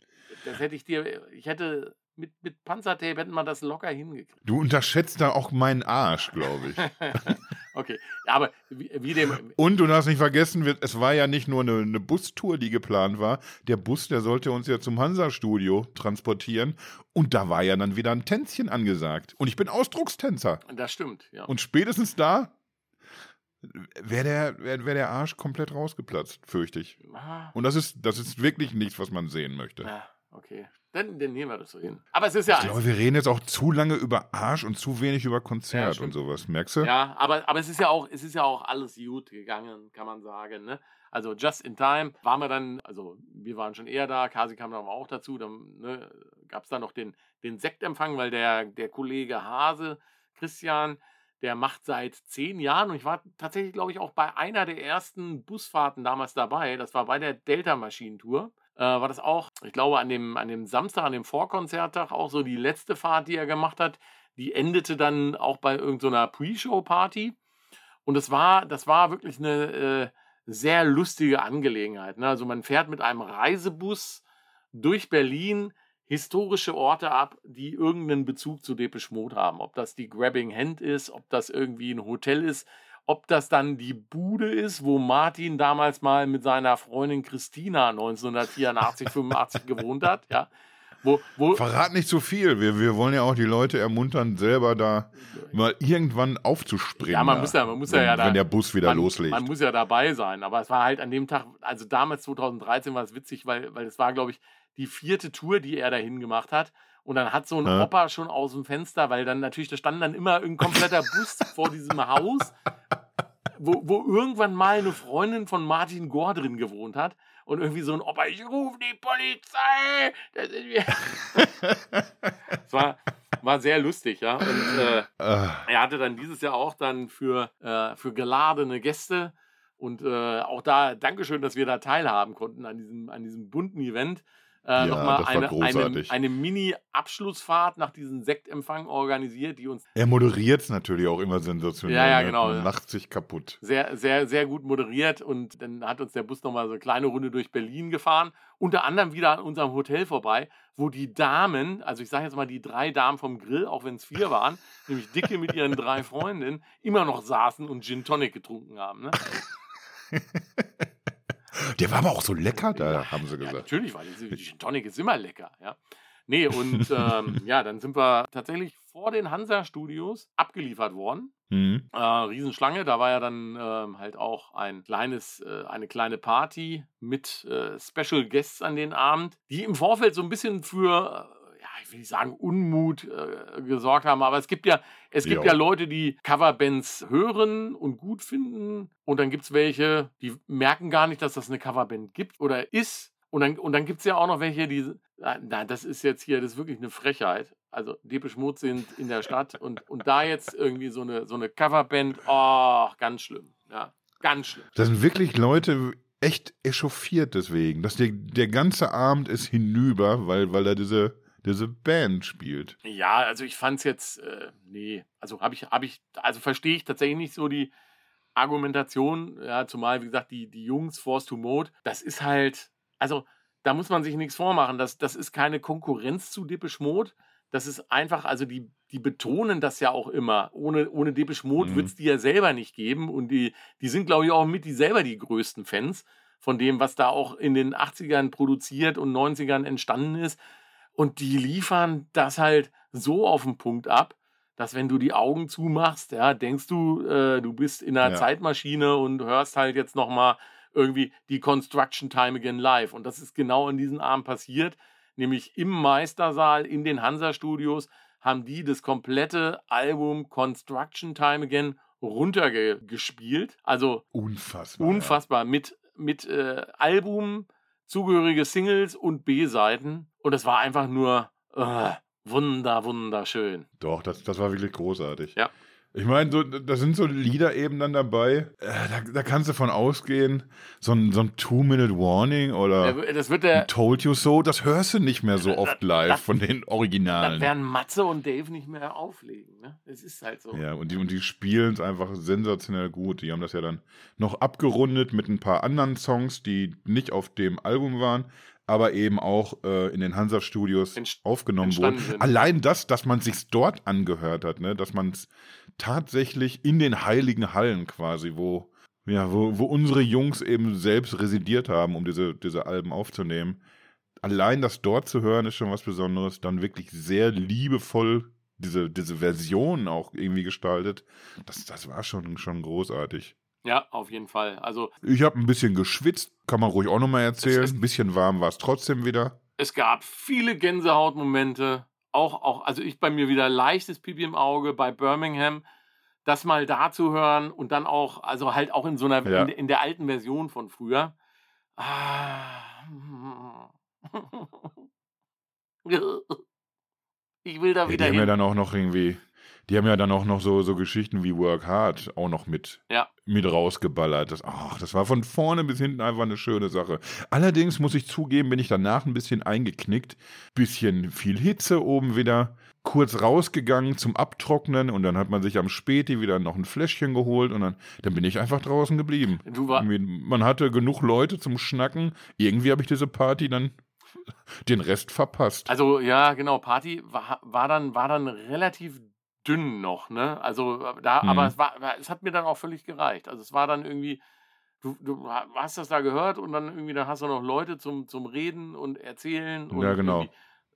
Das hätte ich dir, ich hätte mit, mit Panzertape hätten wir das locker hingekriegt. Du unterschätzt da auch meinen Arsch, glaube ich. okay, aber wie, wie dem, Und du darfst nicht vergessen, es war ja nicht nur eine, eine Bustour, die geplant war. Der Bus, der sollte uns ja zum Hansa-Studio transportieren. Und da war ja dann wieder ein Tänzchen angesagt. Und ich bin Ausdruckstänzer. das stimmt, ja. Und spätestens da wäre der, wär, wär der Arsch komplett rausgeplatzt, fürchte ich. Ah, Und das ist, das ist wirklich nichts, was man sehen möchte. ja, okay. Dann, dann nehmen wir das so hin. Aber es ist ja Ich glaube, wir reden jetzt auch zu lange über Arsch und zu wenig über Ja, Konzert stimmt. und sowas. Merkst du? Ja, aber, aber es ist ja auch, es ist ja auch alles gut gegangen, kann man sagen. Ne? Also just in time waren wir dann, also wir waren schon eher da, Kasi kam dann aber auch dazu, dann ne, gab es da noch den, den Sektempfang, weil der, der Kollege Hase, Christian, der macht seit zehn Jahren und ich war tatsächlich, glaube ich, auch bei einer der ersten Busfahrten damals dabei. Das war bei der Delta-Maschinentour. Äh, war das auch, ich glaube, an dem, an dem Samstag, an dem Vorkonzerttag auch so die letzte Fahrt, die er gemacht hat. Die endete dann auch bei irgendeiner Pre-Show-Party. Und es war, das war wirklich eine äh, sehr lustige Angelegenheit. Ne? Also man fährt mit einem Reisebus durch Berlin historische Orte ab, die irgendeinen Bezug zu Depeche Mode haben. Ob das die Grabbing Hand ist, ob das irgendwie ein Hotel ist, ob das dann die Bude ist, wo Martin damals mal mit seiner Freundin Christina 1984, 85 gewohnt hat. Ja. Wo, wo, Verrat nicht zu viel. Wir, wir wollen ja auch die Leute ermuntern, selber da mal irgendwann aufzuspringen. Ja, man muss ja- man muss wenn, ja da- Wenn der Bus wieder man, loslegt. Man muss ja dabei sein. Aber es war halt an dem Tag, also damals 2013 war es witzig, weil, weil es war, glaube ich, die vierte Tour, die er dahin gemacht hat. Und dann hat so ein Ja. Opa schon aus dem Fenster, weil dann natürlich, da stand dann immer ein kompletter Bus vor diesem Haus, wo, wo irgendwann mal eine Freundin von Martin Gore drin gewohnt hat. Und irgendwie so ein Opa, ich rufe die Polizei. Das ist mir es war, war sehr lustig, ja. Und äh, er hatte dann dieses Jahr auch dann für, äh, für geladene Gäste und äh, auch da Dankeschön, dass wir da teilhaben konnten an diesem, an diesem bunten Event. Äh, ja, nochmal eine, eine, eine Mini-Abschlussfahrt nach diesem Sektempfang organisiert, die uns. Er moderiert es natürlich auch immer sensationell. Ja, ja, ne? genau. Man lacht sich kaputt. Sehr, sehr, sehr gut moderiert und dann hat uns der Bus nochmal so eine kleine Runde durch Berlin gefahren. Unter anderem wieder an unserem Hotel vorbei, wo die Damen, also ich sage jetzt mal die drei Damen vom Grill, auch wenn es vier waren, nämlich Dicke mit ihren drei Freundinnen, immer noch saßen und Gin Tonic getrunken haben. Ne? Der war aber auch so lecker, da haben sie gesagt. Ja, natürlich, weil die Gin Tonic ist immer lecker, ja. Nee, und ähm, ja, dann sind wir tatsächlich vor den Hansa-Studios abgeliefert worden. Mhm. Äh, Riesenschlange, da war ja dann äh, halt auch ein kleines, äh, eine kleine Party mit äh, Special Guests an den Abend, die im Vorfeld so ein bisschen für ich will nicht sagen Unmut äh, gesorgt haben, aber es gibt ja, es gibt ja Leute, die Coverbands hören und gut finden und dann gibt es welche, die merken gar nicht, dass das eine Coverband gibt oder ist. Und dann, und dann gibt es ja auch noch welche, die, ah, na, das ist jetzt hier, das ist wirklich eine Frechheit. Also Depeche Mode sind in der Stadt und, und da jetzt irgendwie so eine, so eine Coverband, oh, ganz schlimm. Ja, ganz schlimm. Das sind wirklich Leute, echt echauffiert deswegen. Dass der, der ganze Abend ist hinüber, weil, weil da diese diese Band spielt. Ja, also ich fand es jetzt, äh, nee, also habe ich, habe ich, also verstehe ich tatsächlich nicht so die Argumentation, ja, zumal, wie gesagt, die, die Jungs Force to Mode, das ist halt, also da muss man sich nichts vormachen, das, das ist keine Konkurrenz zu Depeche Mode, das ist einfach, also die, die betonen das ja auch immer. Ohne, ohne Depeche Mode mhm. wird es die ja selber nicht geben. Und die, die sind, glaube ich, auch mit die selber die größten Fans von dem, was da auch in den 80ern produziert und 90ern entstanden ist. Und die liefern das halt so auf den Punkt ab, dass wenn du die Augen zumachst, ja, denkst du, äh, du bist in einer ja. Zeitmaschine und hörst halt jetzt nochmal irgendwie die Construction Time Again live. Und das ist genau in diesem Abend passiert, nämlich im Meistersaal in den Hansa-Studios haben die das komplette Album Construction Time Again runtergespielt. Also unfassbar. Unfassbar. Ja. Mit, mit äh, Album, zugehörige Singles und B-Seiten. Und es war einfach nur äh, wunder, wunderschön. Doch, das, das war wirklich großartig. Ja. Ich meine, so, da sind so Lieder eben dann dabei, äh, da, da, kannst du von ausgehen, so ein, so ein Two-Minute-Warning oder das wird der, Told You So, das hörst du nicht mehr so oft live das, von den Originalen. Da werden Matze und Dave nicht mehr auflegen, ne? Es ist halt so. Ja, und die, und die spielen es einfach sensationell gut. Die haben das ja dann noch abgerundet mit ein paar anderen Songs, die nicht auf dem Album waren, aber eben auch äh, in den Hansa-Studios aufgenommen wurden. Sind. Allein das, dass man sich dort angehört hat, ne? dass man es tatsächlich in den heiligen Hallen quasi, wo, ja, wo, wo unsere Jungs eben selbst residiert haben, um diese, diese Alben aufzunehmen. Allein das dort zu hören ist schon was Besonderes. Dann wirklich sehr liebevoll diese, diese Version auch irgendwie gestaltet. Das, das war schon, schon großartig. Ja, auf jeden Fall. Also ich habe ein bisschen geschwitzt, kann man ruhig auch nochmal erzählen. Ein bisschen warm war es trotzdem wieder. Es gab viele Gänsehautmomente. Auch, auch, also ich bei mir wieder leichtes Pipi im Auge bei Birmingham. Das mal da zu hören und dann auch, also halt auch in so einer, ja. in, in der alten Version von früher. Ah. Ich will da wieder. Die haben ja dann auch noch irgendwie die haben ja dann auch noch so, so Geschichten wie Work Hard auch noch mit, ja. mit rausgeballert. Das, ach, das war von vorne bis hinten einfach eine schöne Sache. Allerdings muss ich zugeben, bin ich danach ein bisschen eingeknickt. Bisschen viel Hitze oben wieder. Kurz rausgegangen zum Abtrocknen und dann hat man sich am Späti wieder noch ein Fläschchen geholt und dann, dann bin ich einfach draußen geblieben. Du war man hatte genug Leute zum Schnacken. Irgendwie habe ich diese Party dann den Rest verpasst. Also ja, genau, Party war, war, dann, war dann relativ dünn noch, ne? Also äh, da, mhm. aber es war, es hat mir dann auch völlig gereicht. Also es war dann irgendwie, du, du hast das da gehört und dann irgendwie, dann hast du noch Leute zum, zum Reden und Erzählen. Und ja, genau.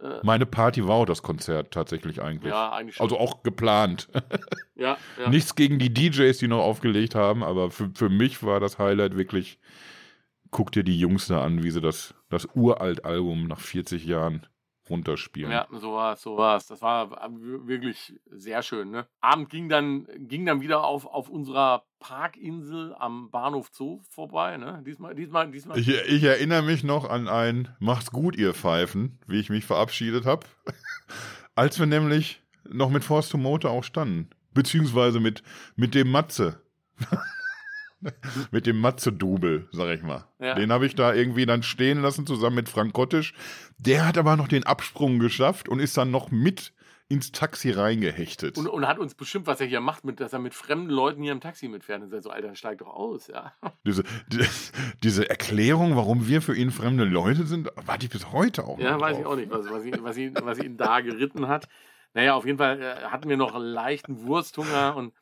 Äh, Meine Party war auch das Konzert tatsächlich eigentlich. Ja, eigentlich schon. Also auch geplant. ja, ja. Nichts gegen die DJs, die noch aufgelegt haben, aber für, für mich war das Highlight wirklich, guck dir die Jungs da an, wie sie das, das Uralt-Album nach 40 Jahren runterspielen. Ja, so war es, so war es. Das war wirklich sehr schön. Ne? Abend ging dann, ging dann wieder auf, auf unserer Parkinsel am Bahnhof Zoo vorbei. Ne? Diesmal, diesmal, diesmal. Ich, ich erinnere mich noch an ein Macht's gut, ihr Pfeifen, wie ich mich verabschiedet habe. Als wir nämlich noch mit Force to Motor auch standen. Beziehungsweise mit, mit dem Matze. mit dem Matze-Double, sag ich mal. Ja. Den habe ich da irgendwie dann stehen lassen, zusammen mit Frank Kottisch. Der hat aber noch den Absprung geschafft und ist dann noch mit ins Taxi reingehechtet. Und, und hat uns bestimmt, was er hier macht, mit, dass er mit fremden Leuten hier im Taxi mitfährt. Und sagt so, Alter, steig doch aus, ja. Diese, die, diese Erklärung, warum wir für ihn fremde Leute sind, warte ich bis heute auch Ja, weiß ich drauf. auch nicht, was, was, ihn, was, ihn, was ihn da geritten hat. Naja, auf jeden Fall äh, hatten wir noch einen leichten Wursthunger und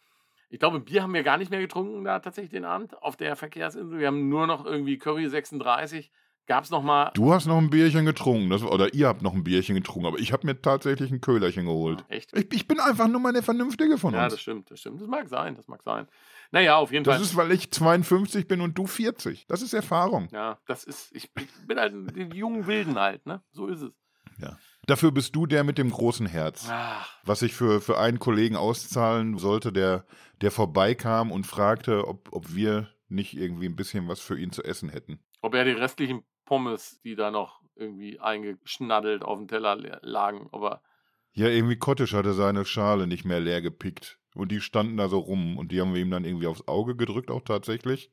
ich glaube, Bier haben wir gar nicht mehr getrunken da tatsächlich den Abend auf der Verkehrsinsel. Wir haben nur noch irgendwie Curry 36. Gab es noch mal... Du hast noch ein Bierchen getrunken, das, oder ihr habt noch ein Bierchen getrunken, aber ich habe mir tatsächlich ein Köhlerchen geholt. Echt? Ich, ich bin einfach nur mal der Vernünftige von Ja, uns. das stimmt, das stimmt. Das mag sein, das mag sein. Naja, auf jeden Das Fall. ist, weil ich 52 bin und du 40. Das ist Erfahrung. ja, das ist, ich, ich bin halt die jungen Wilden halt, ne? So ist es. Dafür bist du der mit dem großen Herz. Ach, Was ich für, für einen Kollegen auszahlen sollte, der, der vorbeikam und fragte, ob, ob wir nicht irgendwie ein bisschen was für ihn zu essen hätten. ob er die restlichen Pommes, die da noch irgendwie eingeschnaddelt auf dem Teller le- lagen, aber Ja, irgendwie Kottisch hatte seine Schale nicht mehr leer gepickt. Und die standen da so rum und die haben wir ihm dann irgendwie aufs Auge gedrückt, auch tatsächlich.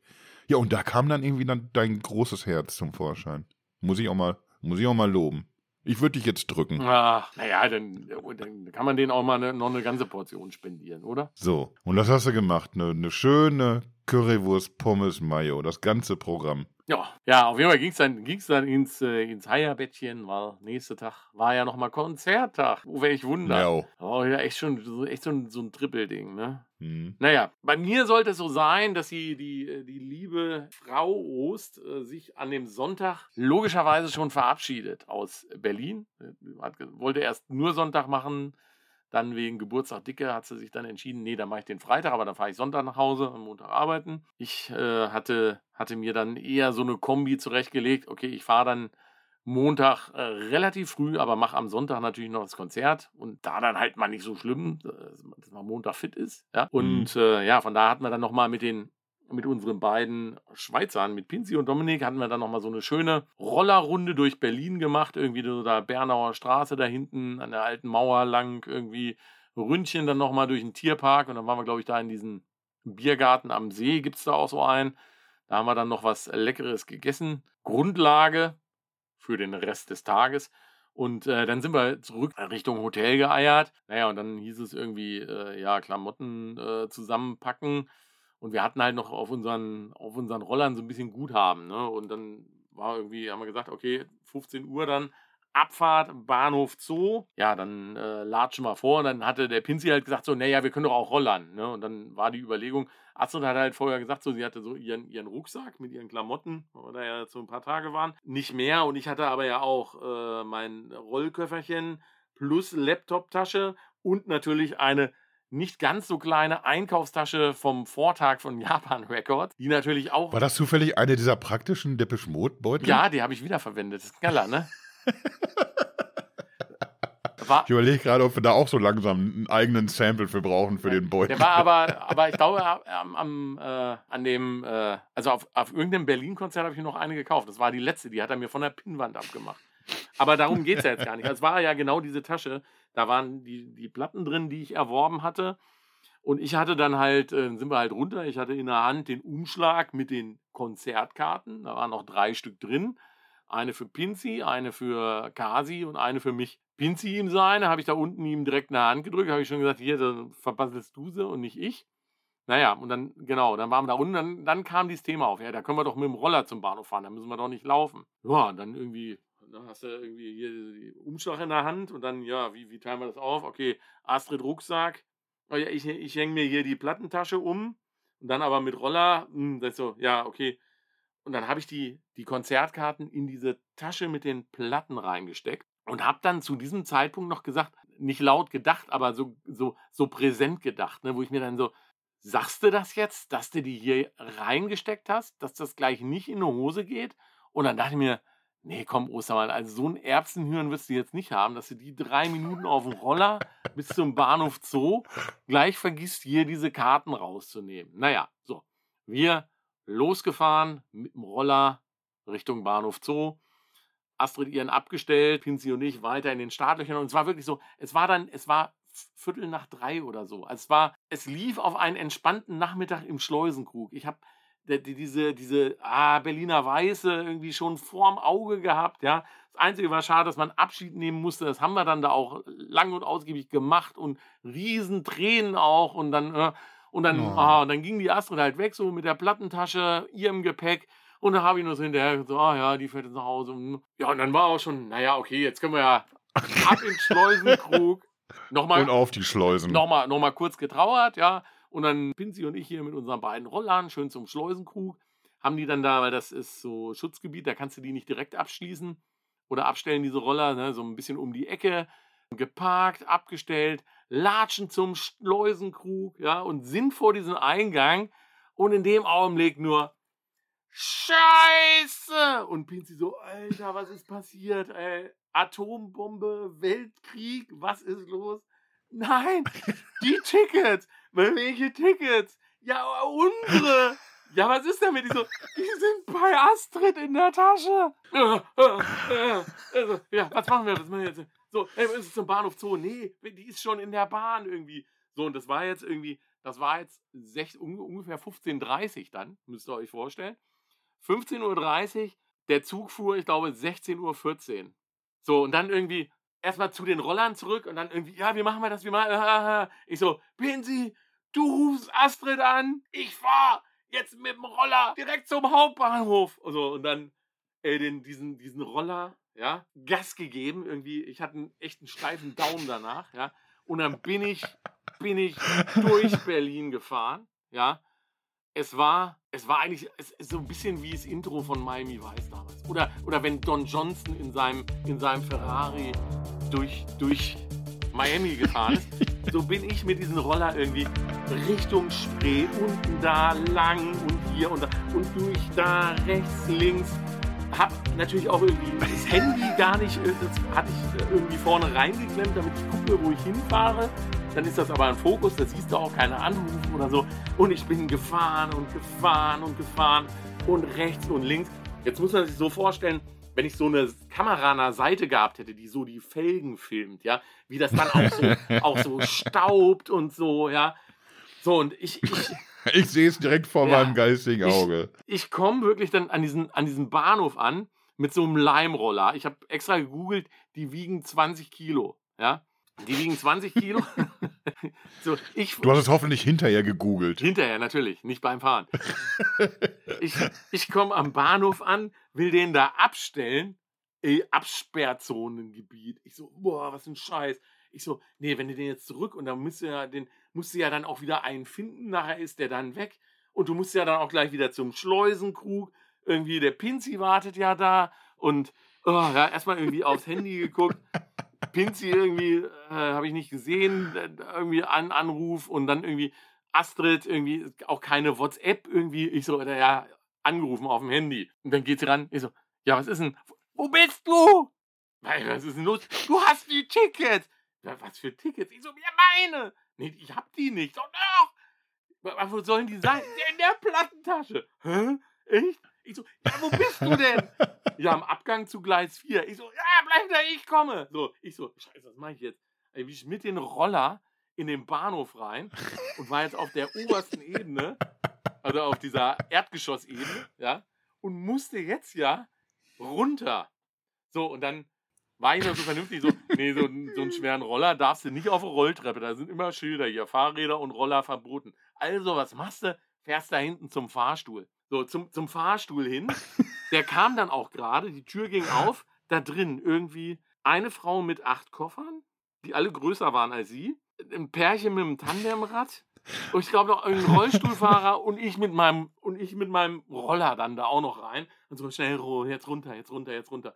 Ja, und da kam dann irgendwie dann dein großes Herz zum Vorschein. Muss ich auch mal, muss ich auch mal loben. Ich würde dich jetzt drücken. ach, naja, dann, dann kann man denen auch mal eine, noch eine ganze Portion spendieren, oder? So, und das hast du gemacht. Eine, eine schöne Currywurst Pommes Mayo, das ganze Programm. Ja, ja, auf jeden Fall ging es dann, ging's dann ins, äh, ins Heierbettchen, weil nächster Tag war ja nochmal Konzerttag. Oh, welch Wunder. Ja. Oh, ja, echt schon so, echt so ein, so ein Trippelding, ne? Hm. Naja, bei mir sollte es so sein, dass sie die, äh, die liebe Frau Ost äh, sich an dem Sonntag logischerweise schon verabschiedet aus Berlin. Äh, Hat, wollte erst nur Sonntag machen, dann wegen Geburtstag Dicke hat sie sich dann entschieden, nee, dann mache ich den Freitag, aber dann fahre ich Sonntag nach Hause, am Montag arbeiten. Ich äh, hatte, hatte mir dann eher so eine Kombi zurechtgelegt, okay, ich fahre dann Montag äh, relativ früh, aber mache am Sonntag natürlich noch das Konzert und da dann halt mal nicht so schlimm, äh, dass man Montag fit ist. Ja? Und äh, ja, von da hatten wir dann nochmal mit den mit unseren beiden Schweizern, mit Pinzi und Dominik, hatten wir dann nochmal so eine schöne Rollerrunde durch Berlin gemacht, irgendwie so da Bernauer Straße da hinten an der alten Mauer lang, irgendwie Ründchen dann nochmal durch den Tierpark und dann waren wir, glaube ich, da in diesem Biergarten am See, gibt es da auch so einen. Da haben wir dann noch was Leckeres gegessen. Grundlage für den Rest des Tages. Und äh, dann sind wir zurück Richtung Hotel geeiert. Naja, und dann hieß es irgendwie, äh, ja, Klamotten äh, zusammenpacken. Und wir hatten halt noch auf unseren, auf unseren Rollern so ein bisschen Guthaben. Ne? Und dann war irgendwie, haben wir gesagt, okay, 15 Uhr dann Abfahrt, Bahnhof Zoo. Ja, dann äh, latschen wir vor. Und dann hatte der Pinzi halt gesagt, so, naja, wir können doch auch rollern. Ne? Und dann war die Überlegung, Astrid hat halt vorher gesagt, so, sie hatte so ihren, ihren Rucksack mit ihren Klamotten, weil wir da ja so ein paar Tage waren. Nicht mehr. Und ich hatte aber ja auch äh, mein Rollköfferchen plus Laptoptasche und natürlich eine nicht ganz so kleine Einkaufstasche vom Vortag von Japan Records, die natürlich auch. War das zufällig eine dieser praktischen Depeche Mode Beutel? Ja, die habe ich wiederverwendet. Das ist ein Knaller, ne? War, Ich überlege gerade, ob wir da auch so langsam einen eigenen Sample für brauchen für den Beutel. Der war aber, aber ich glaube, am, am, äh, an dem, äh, also auf, auf irgendeinem Berlin-Konzert habe ich mir noch eine gekauft. Das war die letzte, die hat er mir von der Pinnwand abgemacht. Aber darum geht es ja jetzt gar nicht. Es war ja genau diese Tasche. Da waren die, die Platten drin, die ich erworben hatte. Und ich hatte dann halt, äh, sind wir halt runter. Ich hatte in der Hand den Umschlag mit den Konzertkarten. Da waren noch drei Stück drin. Eine für Pinzi, eine für Kasi und eine für mich. Pinzi ihm seine, habe ich da unten ihm direkt in der Hand gedrückt, habe ich schon gesagt, hier, dann verpasselst du sie und nicht ich. Naja, und dann, genau, dann waren wir da unten, dann, dann kam dieses Thema auf. Ja, da können wir doch mit dem Roller zum Bahnhof fahren, da müssen wir doch nicht laufen. Ja, dann irgendwie, dann hast du irgendwie hier die Umschlag in der Hand und dann, ja, wie, wie teilen wir das auf? Okay, Astrid Rucksack, oh ja, ich, ich hänge mir hier die Plattentasche um und dann aber mit Roller, hm, das so, ja, okay. Und dann habe ich die, die Konzertkarten in diese Tasche mit den Platten reingesteckt und habe dann zu diesem Zeitpunkt noch gesagt, nicht laut gedacht, aber so, so, so präsent gedacht, ne, wo ich mir dann so, sagst du das jetzt, dass du die hier reingesteckt hast, dass das gleich nicht in eine Hose geht? Und dann dachte ich mir, nee, komm, Ostermann, also so ein Erbsenhirn wirst du jetzt nicht haben, dass du die drei Minuten auf dem Roller bis zum Bahnhof Zoo gleich vergisst, hier diese Karten rauszunehmen. Naja, so. Wir losgefahren mit dem Roller Richtung Bahnhof Zoo. Astrid ihren abgestellt, Pinzi und ich weiter in den Startlöchern. Und es war wirklich so, es war dann, es war Viertel nach drei oder so. Also es war, es lief auf einen entspannten Nachmittag im Schleusenkrug. Ich habe diese, diese ah, Berliner Weiße irgendwie schon vorm Auge gehabt, ja. Das Einzige war schade, dass man Abschied nehmen musste. Das haben wir dann da auch lang und ausgiebig gemacht und Riesentränen auch und dann, äh, und dann, Oh. ah, und dann ging die Astrid halt weg, so mit der Plattentasche, ihrem Gepäck. Und dann habe ich nur so hinterher gesagt, ah ja, die fährt jetzt nach Hause. Ja, und dann war auch schon, naja, okay, jetzt können wir ja ab ins Schleusenkrug. Nochmal, Und auf die Schleusen. nochmal, nochmal kurz getrauert, ja. Und dann Pinzi und ich hier mit unseren beiden Rollern schön zum Schleusenkrug. Haben die dann da, weil das ist so Schutzgebiet, da kannst du die nicht direkt abschließen oder abstellen, diese Roller, ne, so ein bisschen um die Ecke. Geparkt, abgestellt, latschen zum Schleusenkrug, ja, und sind vor diesem Eingang und in dem Augenblick nur Scheiße! Und Pinzi so, Alter, was ist passiert, ey? Atombombe, Weltkrieg, was ist los? Nein, die Tickets. Welche Tickets? Ja, unsere. Ja, was ist denn mit die so? Die sind bei Astrid in der Tasche. Äh, äh, äh, also, ja, was machen wir? Was machen wir jetzt? So, ey, ist es zum Bahnhof Zoo? Nee, die ist schon in der Bahn irgendwie. So, und das war jetzt irgendwie, das war jetzt sech, un, ungefähr 15.30 Uhr dann, müsst ihr euch vorstellen. 15.30 Uhr, der Zug fuhr, ich glaube, 16.14 Uhr. So, und dann irgendwie erstmal zu den Rollern zurück und dann irgendwie, ja, wie machen wir das? Wie machen wir Ich so, Pinsi, du rufst Astrid an, ich fahr jetzt mit dem Roller direkt zum Hauptbahnhof. Also, und dann äh, den, diesen, diesen Roller, ja, Gas gegeben. Irgendwie, ich hatte einen echten steifen Daumen danach, ja. Und dann bin ich, bin ich durch Berlin gefahren, ja. Es war, es war eigentlich es so ein bisschen wie das Intro von Miami Vice damals. Oder, oder wenn Don Johnson in seinem, in seinem Ferrari durch, durch Miami gefahren ist. So bin ich mit diesem Roller irgendwie Richtung Spree, unten da lang und hier und da und durch da, rechts, links. Hab natürlich auch irgendwie das Handy gar nicht, äh, das hatte ich äh, irgendwie vorne reingeklemmt, damit ich gucke, wo ich hinfahre. Dann ist das aber ein Fokus, da siehst du auch keine Anrufe oder so. Und ich bin gefahren und gefahren und gefahren und rechts und links. Jetzt muss man sich so vorstellen, wenn ich so eine Kamera an der Seite gehabt hätte, die so die Felgen filmt, ja, wie das dann auch so, auch so staubt und so, ja. So, und ich, ich, Ich sehe es direkt vor Ja. meinem geistigen Ich- Auge. ich komme wirklich dann an diesen, an diesen Bahnhof an mit so einem Leimroller. Ich habe extra gegoogelt, die wiegen 20 Kilo, ja. Die wiegen 20 Kilo. so, ich, Du hast es hoffentlich hinterher gegoogelt. Hinterher natürlich, nicht beim Fahren. Ich, ich komme am Bahnhof an, will den da abstellen. Ey, Absperrzonengebiet. Ich so, boah, was ein Scheiß. Ich so, nee, wenn du den jetzt zurück und dann musst du ja den, musst du ja dann auch wieder einen finden, nachher ist der dann weg. Und du musst ja dann auch gleich wieder zum Schleusenkrug. Irgendwie der Pinzi wartet ja da und oh, ja, erstmal irgendwie aufs Handy geguckt. Pinzi irgendwie äh, habe ich nicht gesehen, äh, irgendwie an Anruf und dann irgendwie Astrid irgendwie auch keine WhatsApp irgendwie. Ich so, ja, angerufen auf dem Handy. Und dann geht sie ran. Ich so, ja, was ist denn? Wo bist du? Was ist denn los? Du hast die Tickets. Ja, was für Tickets? Ich so, ja, meine. Nee, ich hab die nicht. So, doch. Wo sollen die sein? In der Plattentasche. Hä? Echt? Ich so, ja, wo bist du denn? Ja, am Abgang zu Gleis 4. Ich so, ja, bleib da, ich komme. So, ich so, scheiße, was mache ich jetzt? Ey, wie ich mit den Roller in den Bahnhof rein und war jetzt auf der obersten Ebene, also auf dieser Erdgeschossebene, ja, und musste jetzt ja runter. So, und dann war ich noch so vernünftig, so, nee, so, so einen schweren Roller darfst du nicht auf eine Rolltreppe, da sind immer Schilder hier, Fahrräder und Roller verboten. Also, was machst du? Fährst da hinten zum Fahrstuhl. So, zum, zum Fahrstuhl hin. Der kam dann auch gerade, die Tür ging auf, da drin irgendwie eine Frau mit acht Koffern, die alle größer waren als sie, ein Pärchen mit einem Tandemrad und ich glaube noch irgendein Rollstuhlfahrer und ich mit meinem und ich mit meinem Roller dann da auch noch rein und so schnell jetzt runter, jetzt runter, jetzt runter.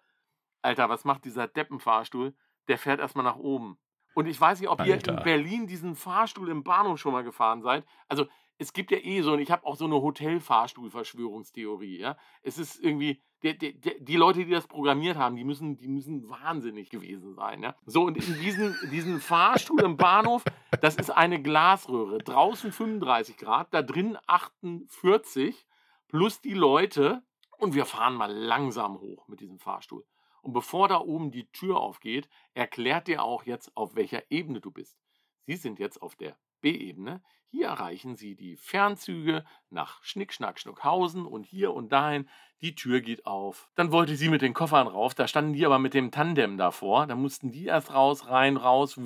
Alter, was macht dieser Deppenfahrstuhl? Der fährt erstmal nach oben. Und ich weiß nicht, ob ihr Alter. in Berlin diesen Fahrstuhl im Bahnhof schon mal gefahren seid. Also es gibt ja eh so, und ich habe auch so eine Hotelfahrstuhl-Verschwörungstheorie, ja. Es ist irgendwie, der, der, die Leute, die das programmiert haben, die müssen, die müssen wahnsinnig gewesen sein, ja. So, und in diesen, diesen Fahrstuhl im Bahnhof, das ist eine Glasröhre. Draußen 35 Grad, da drin 48, plus die Leute. Und wir fahren mal langsam hoch mit diesem Fahrstuhl. Und bevor da oben die Tür aufgeht, erklärt dir auch jetzt, auf welcher Ebene du bist. Sie sind jetzt auf der B-Ebene. Hier erreichen Sie die Fernzüge nach Schnick, Schnack, Schnuckhausen und hier und dahin. Die Tür geht auf. Dann wollte sie mit den Koffern rauf. Da standen die aber mit dem Tandem davor. Da mussten die erst raus, rein, raus.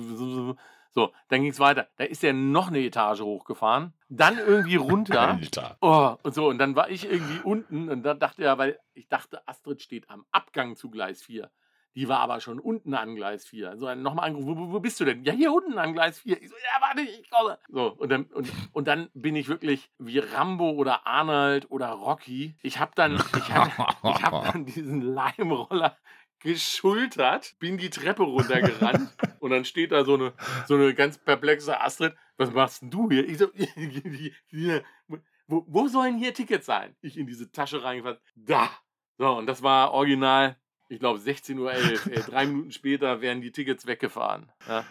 So, dann ging es weiter. Da ist er noch eine Etage hochgefahren, dann irgendwie runter. Alter. Oh, und so, und dann war ich irgendwie unten und dann dachte er, weil ich dachte, Astrid steht am Abgang zu Gleis 4. Die war aber schon unten an Gleis 4. So, nochmal angerufen, wo, wo, bist du denn? Ja, hier unten an Gleis 4. Ich so, ja, warte, ich komme. So, und dann, und, und dann bin ich wirklich wie Rambo oder Arnold oder Rocky. Ich habe dann, ich hab, ich hab dann diesen Leimroller geschultert, bin die Treppe runtergerannt und dann steht da so eine, so eine ganz perplexe Astrid. Was machst denn du hier? Ich so, wo, wo sollen hier Tickets sein? Ich in diese Tasche reingefasst. Da. So, und das war original ich glaube 16.11 Uhr. Ey, drei Minuten später werden die Tickets weggefahren. Ja.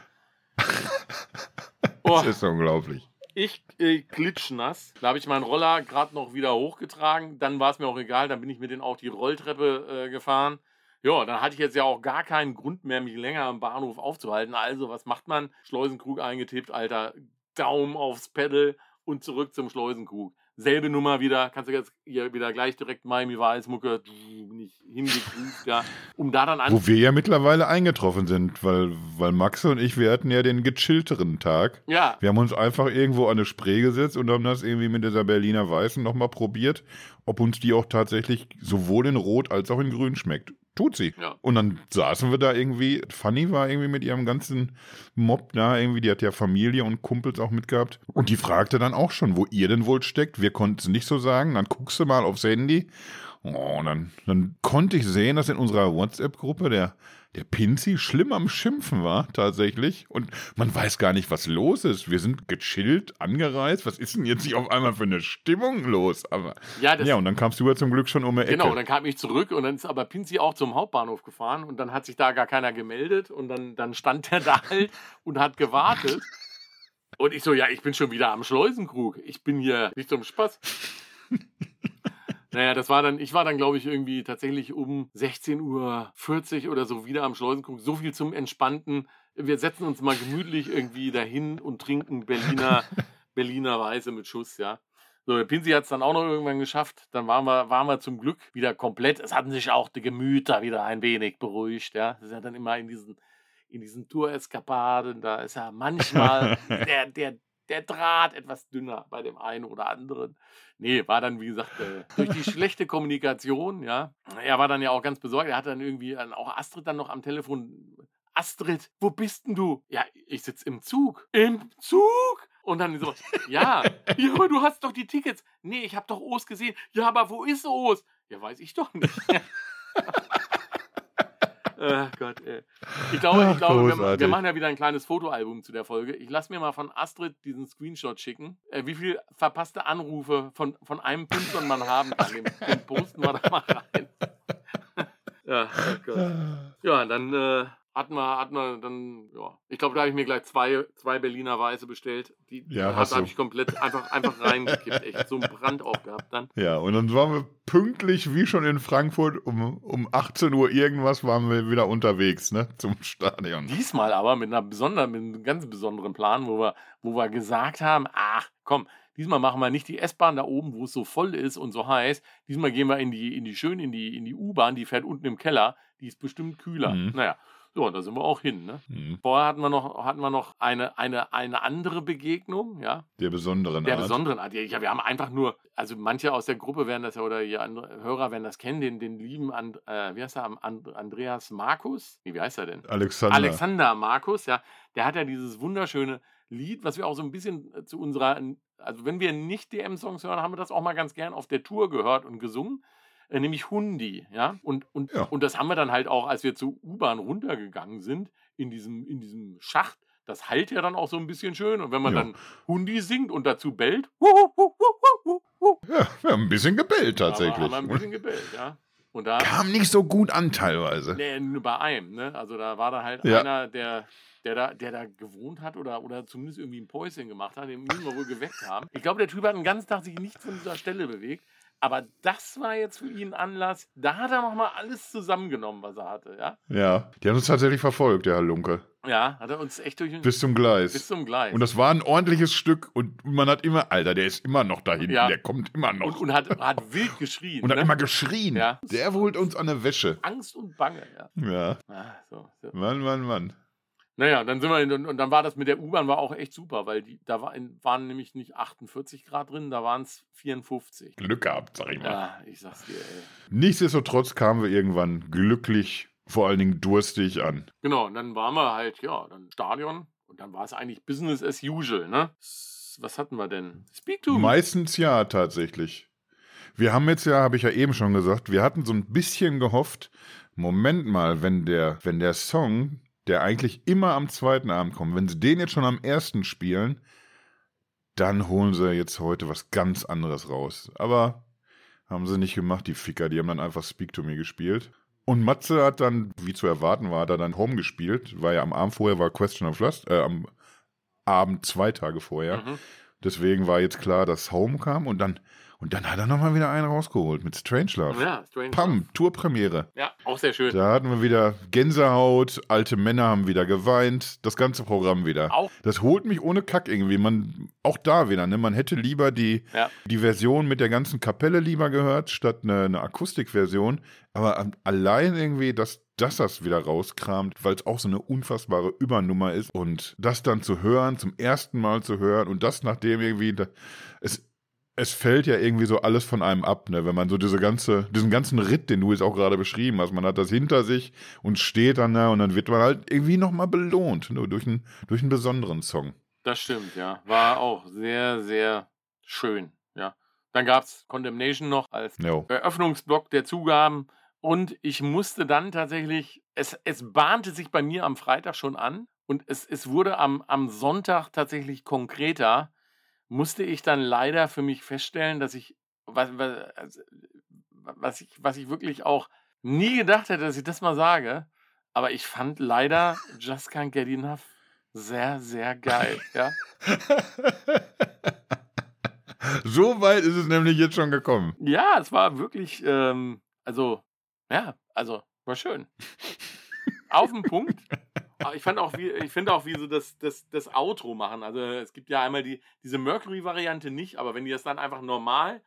Oh, das ist unglaublich. Ich äh, klitschnass. Da habe ich meinen Roller gerade noch wieder hochgetragen. Dann war es mir auch egal. Dann bin ich mit denen auch die Rolltreppe äh, gefahren. Ja, dann hatte ich jetzt ja auch gar keinen Grund mehr, mich länger am Bahnhof aufzuhalten. Also, was macht man? Schleusenkrug eingetippt, Alter. Daumen aufs Pedal und zurück zum Schleusenkrug selbe Nummer wieder, kannst du jetzt hier wieder gleich direkt Miami Vice Mucke nicht hingekriegt, ja, um da dann an. Wo wir ja mittlerweile eingetroffen sind, weil, weil Max und ich, wir hatten ja den gechillteren Tag. Ja. Wir haben uns einfach irgendwo an eine Spree gesetzt und haben das irgendwie mit dieser Berliner Weißen nochmal probiert, ob uns die auch tatsächlich sowohl in Rot als auch in Grün schmeckt. Tut sie. Ja. Und dann saßen wir da irgendwie. Fanny war irgendwie mit ihrem ganzen Mob da irgendwie. Die hat ja Familie und Kumpels auch mitgehabt. Und die fragte dann auch schon, wo ihr denn wohl steckt. Wir konnten es nicht so sagen. Dann guckst du mal aufs Handy. Oh, und dann, dann konnte ich sehen, dass in unserer WhatsApp-Gruppe der der Pinzi schlimm am Schimpfen war, tatsächlich. Und man weiß gar nicht, was los ist. Wir sind gechillt, angereist. Was ist denn jetzt hier auf einmal für eine Stimmung los? Aber, ja, ja, und dann kamst du ja zum Glück schon um eine Ecke. Genau, dann kam ich zurück und dann ist aber Pinzi auch zum Hauptbahnhof gefahren und dann hat sich da gar keiner gemeldet und dann, dann stand er da halt und hat gewartet. Und ich so, ja, ich bin schon wieder am Schleusenkrug. Ich bin hier nicht zum Spaß. Naja, das war dann, ich war dann, glaube ich, irgendwie tatsächlich um 16.40 Uhr oder so wieder am Schleusenkrug. So viel zum Entspannten. Wir setzen uns mal gemütlich irgendwie dahin und trinken Berliner, Berliner Weiße mit Schuss, ja. So, der Pinsi hat es dann auch noch irgendwann geschafft. Dann waren wir, waren wir zum Glück wieder komplett. Es hatten sich auch die Gemüter wieder ein wenig beruhigt, ja. Das ist ja dann immer in diesen, in diesen Tour-Eskapaden, da ist ja manchmal der, der, der Draht etwas dünner bei dem einen oder anderen. Nee, war dann, wie gesagt, äh, durch die schlechte Kommunikation, ja. Er war dann ja auch ganz besorgt. Er hat dann irgendwie auch Astrid dann noch am Telefon. Astrid, wo bist denn du? Ja, ich sitze im Zug. Im Zug? Und dann so, ja, ja, aber du hast doch die Tickets. Nee, ich habe doch O's gesehen. Ja, aber wo ist O's? Ja, weiß ich doch nicht. Ach Gott, ey. Ich glaube, ich glaube wir, wir, machen ja wieder ein kleines Fotoalbum zu der Folge. Ich lasse mir mal von Astrid diesen Screenshot schicken. Äh, wie viele verpasste Anrufe von, von einem Pinsel man haben kann. Den, den posten wir da mal rein. ja, oh Gott. Ja, dann äh, hatten wir, hatten wir dann, ja, ich glaube, da habe ich mir gleich zwei, zwei Berliner Weiße bestellt. Die ja, habe ich komplett einfach, einfach reingekippt. Echt so einen Brand auch gehabt dann. Ja, und dann waren wir pünktlich, wie schon in Frankfurt, um, um 18 Uhr irgendwas waren wir wieder unterwegs, ne, zum Stadion. Diesmal aber mit einer besonderen, mit einem ganz besonderen Plan, wo wir, wo wir gesagt haben, ach, komm, Diesmal machen wir nicht die S-Bahn da oben, wo es so voll ist und so heiß. Diesmal gehen wir in die, in die schön in die, in die U-Bahn, die fährt unten im Keller. Die ist bestimmt kühler. Mhm. Naja, ja, da sind wir auch hin. Ne? Mhm. Vorher hatten wir noch, hatten wir noch eine, eine, eine andere Begegnung, ja. Der besonderen Der Art. Der besonderen Art. Ja, wir haben einfach nur, also manche aus der Gruppe werden das ja, oder die Hörer werden das kennen, den, den lieben, And, äh, wie heißt er, And, Andreas Markus? Wie heißt er denn? Alexander. Alexander Markus, ja. Der hat ja dieses wunderschöne Lied, was wir auch so ein bisschen äh, zu unserer, also wenn wir nicht DM-Songs hören, haben wir das auch mal ganz gern auf der Tour gehört und gesungen. Äh, nämlich Hundi, ja. Und, und, ja. und das haben wir dann halt auch, als wir zur U-Bahn runtergegangen sind, in diesem, in diesem Schacht, das heilt ja dann auch so ein bisschen schön. Und wenn man ja. dann Hundi singt und dazu bellt, ja, wir haben ein bisschen gebellt tatsächlich. Ja, haben wir ein bisschen gebellt, ja. Und da, Kam nicht so gut an teilweise. Nee, nur bei einem, ne? Also da war da halt ja. einer, der, der da, der da gewohnt hat oder, oder zumindest irgendwie ein Päuschen gemacht hat, den müssen wir wohl geweckt haben. Ich glaube, der Typ hat den ganzen Tag sich nicht von dieser Stelle bewegt. Aber das war jetzt für ihn Anlass. Da hat er nochmal alles zusammengenommen, was er hatte, ja? Ja, die haben uns tatsächlich verfolgt, der Herr Lunke. Ja, hat er uns echt durch bis zum Gleis. bis zum Gleis. Und das war ein ordentliches Stück und man hat immer, Alter, der ist immer noch da hinten, Ja. der kommt immer noch. und, und hat, hat wild geschrien. Und hat ne? immer geschrien. Ja. Der holt uns an der Wäsche. Angst und Bange, ja. Ja, Ah, so, so. Mann, Mann, Mann. Naja, dann sind wir in, und, und dann war das mit der U-Bahn war auch echt super, weil die, da war, waren nämlich nicht 48 Grad drin, da waren es 54. Glück gehabt, sag ich mal. Ja, ich sag's dir, ey. Nichtsdestotrotz kamen wir irgendwann glücklich, vor allen Dingen durstig an. Genau, und dann waren wir halt, ja, dann Stadion und dann war es eigentlich Business as usual, ne? Was hatten wir denn? Speak to me. Meistens ja, tatsächlich. Wir haben jetzt ja, habe ich ja eben schon gesagt, wir hatten so ein bisschen gehofft, Moment mal, wenn der, wenn der Song, der eigentlich immer am zweiten Abend kommt, wenn sie den jetzt schon am ersten spielen, dann holen sie jetzt heute was ganz anderes raus. Aber haben sie nicht gemacht, die Ficker, die haben dann einfach Speak to Me gespielt. Und Matze hat dann, wie zu erwarten war, hat er dann Home gespielt, weil ja am Abend vorher war Question of Lust, äh, am Abend zwei Tage vorher. Mhm. Deswegen war jetzt klar, dass Home kam und dann, und dann hat er nochmal wieder einen rausgeholt mit Strangelove. Ja, Strange. Pam, Tourpremiere. Ja, auch sehr schön. Da hatten wir wieder Gänsehaut, alte Männer haben wieder geweint, das ganze Programm wieder. Auch, Das holt mich ohne Kack irgendwie. Man, auch da wieder, ne? Man hätte lieber die, ja. die Version mit der ganzen Kapelle lieber gehört, statt eine, eine Akustikversion. Aber allein irgendwie, dass, dass das wieder rauskramt, weil es auch so eine unfassbare Übernummer ist. Und das dann zu hören, zum ersten Mal zu hören und das nachdem irgendwie, da, es, es fällt ja irgendwie so alles von einem ab, ne? wenn man so diese ganze, diesen ganzen Ritt, den du jetzt auch gerade beschrieben hast, man hat das hinter sich und steht dann da und dann wird man halt irgendwie nochmal belohnt, nur durch einen, durch einen besonderen Song. Das stimmt, ja. War auch sehr, sehr schön, ja. Dann gab es Condemnation noch als Jo. Eröffnungsblock der Zugaben. Und ich musste dann tatsächlich, es, es bahnte sich bei mir am Freitag schon an und es, es wurde am, am Sonntag tatsächlich konkreter, musste ich dann leider für mich feststellen, dass ich, was, was, also, was, ich, was ich wirklich auch nie gedacht hätte, dass ich das mal sage, aber ich fand leider Just Can't Get Enough sehr, sehr geil, ja. so weit ist es nämlich jetzt schon gekommen. Ja, es war wirklich, ähm, also, ja, also, war schön. Auf den Punkt. Aber Ich fand auch, wie, ich finde auch, wie sie das, das, das Outro machen. Also es gibt ja einmal die, diese Mercury-Variante nicht, aber wenn die das dann einfach normal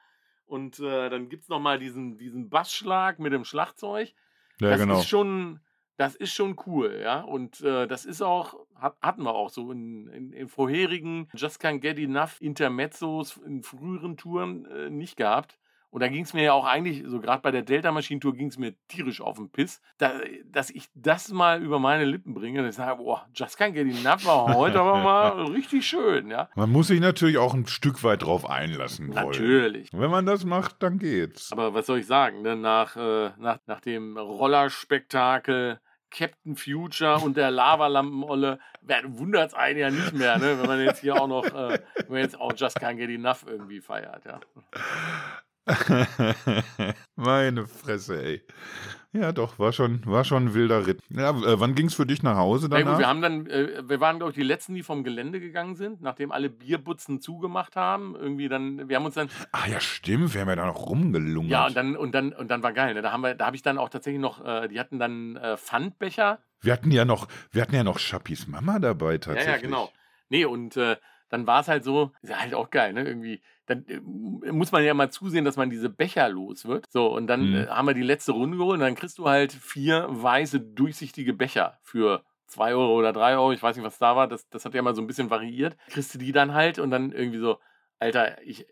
und äh, dann gibt es nochmal diesen, diesen Bassschlag mit dem Schlagzeug, Ja, das genau. ist schon, das ist schon cool, ja. Und äh, das ist auch, hat, hatten wir auch so in, in, in vorherigen Just Can't Get Enough Intermezzos in früheren Touren äh, nicht gehabt. Und da ging es mir ja auch eigentlich, so gerade bei der Delta-Maschinen-Tour ging es mir tierisch auf den Piss, da, dass ich das mal über meine Lippen bringe, dass ich sage, boah, Just Can't Get Enough war heute aber mal richtig schön, ja. Man muss sich natürlich auch ein Stück weit drauf einlassen wollen. Natürlich. Wenn man das macht, dann geht's. Aber was soll ich sagen, ne? nach, äh, nach, nach dem Rollerspektakel Captain Future und der Lavalampenolle wundert es einen ja nicht mehr, ne? wenn man jetzt hier auch noch, äh, wenn man jetzt auch Just Can't Get Enough irgendwie feiert, ja. Meine Fresse, ey. Ja, doch, war schon, war schon ein wilder Ritt. Ja, äh, wann ging's für dich nach Hause Na danach? gut, wir haben dann, äh, wir waren, glaube ich, die letzten, die vom Gelände gegangen sind, nachdem alle Bierbutzen zugemacht haben. Irgendwie dann, wir haben uns dann, ah ja, stimmt, wir haben ja da noch rumgelungert. ja, und dann, und dann, und dann war geil, ne? Da haben wir, da habe ich dann auch tatsächlich noch, äh, die hatten dann äh, Pfandbecher wir hatten ja noch, wir hatten ja noch Chappis Mama dabei tatsächlich. Ja, ja, genau. Nee, und äh, dann war es halt so, ist ja halt auch geil, ne? Irgendwie, dann äh, muss man ja mal zusehen, dass man diese Becher los wird. So, und dann Mhm. äh, haben wir die letzte Runde geholt und dann kriegst du halt vier weiße, durchsichtige Becher für zwei Euro oder drei Euro, ich weiß nicht, was da war, das, das hat ja mal so ein bisschen variiert. Kriegst du die dann halt und dann irgendwie so, Alter, ich,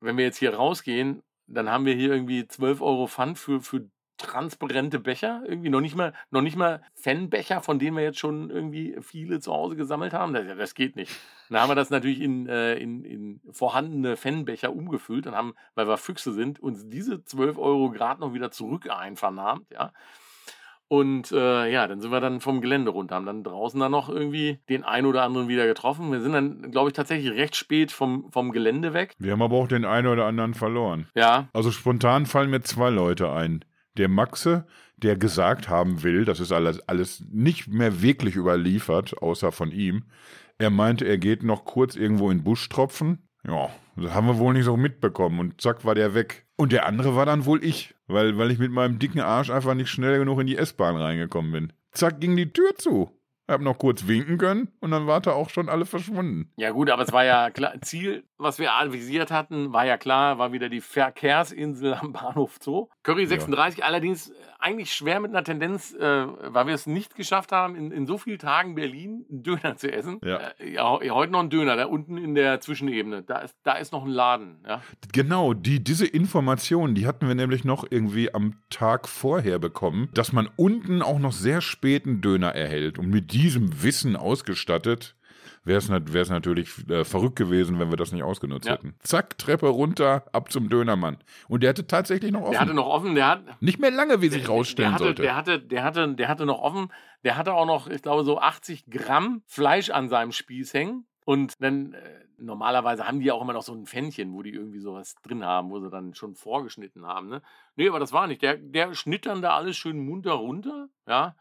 wenn wir jetzt hier rausgehen, dann haben wir hier irgendwie 12 Euro Pfand für, für transparente Becher, irgendwie noch nicht mal, noch nicht mal Fanbecher, von denen wir jetzt schon irgendwie viele zu Hause gesammelt haben. Das, das geht nicht. Dann haben wir das natürlich in, äh, in, in vorhandene Fanbecher umgefüllt und haben, weil wir Füchse sind, uns diese 12 Euro gerade noch wieder zurück einvernahmt, ja. Und äh, ja, dann sind wir dann vom Gelände runter, haben dann draußen dann noch irgendwie den einen oder anderen wieder getroffen. Wir sind dann, glaube ich, tatsächlich recht spät vom, vom Gelände weg. Wir haben aber auch den einen oder anderen verloren. Ja, Also spontan fallen mir zwei Leute ein. Der Maxe, der gesagt haben will, das ist alles, alles nicht mehr wirklich überliefert, außer von ihm. Er meinte, er geht noch kurz irgendwo in den Busch tropfen. Ja, das haben wir wohl nicht so mitbekommen und zack war der weg. Und der andere war dann wohl ich, weil, weil ich mit meinem dicken Arsch einfach nicht schnell genug in die S-Bahn reingekommen bin. Zack ging die Tür zu. Hab noch kurz winken können und dann war da auch schon alle verschwunden. Ja gut, aber es war ja klar, Ziel, was wir avisiert hatten, war ja klar, war wieder die Verkehrsinsel am Bahnhof Zoo. Curry 36, ja. allerdings eigentlich schwer mit einer Tendenz, äh, weil wir es nicht geschafft haben, in, in so vielen Tagen Berlin einen Döner zu essen. Ja. Äh, ja, heute noch ein Döner, da unten in der Zwischenebene, da ist, da ist noch ein Laden. Ja. Genau, die, diese Informationen, die hatten wir nämlich noch irgendwie am Tag vorher bekommen, dass man unten auch noch sehr spät einen Döner erhält und mit diesem Wissen ausgestattet, wäre es natürlich äh, verrückt gewesen, wenn wir das nicht ausgenutzt ja. hätten. Zack, Treppe runter, ab zum Dönermann. Und der hatte tatsächlich noch offen. Der hatte noch offen, der hat. Nicht mehr lange, wie sich rausstellen der hatte, sollte. Der hatte, der, hatte, der hatte noch offen, der hatte auch noch, ich glaube, so 80 Gramm Fleisch an seinem Spieß hängen. Und dann, äh, normalerweise haben die auch immer noch so ein Pfännchen, wo die irgendwie sowas drin haben, wo sie dann schon vorgeschnitten haben. Ne? Nee, aber das war nicht. Der, der schnitt dann da alles schön munter runter, ja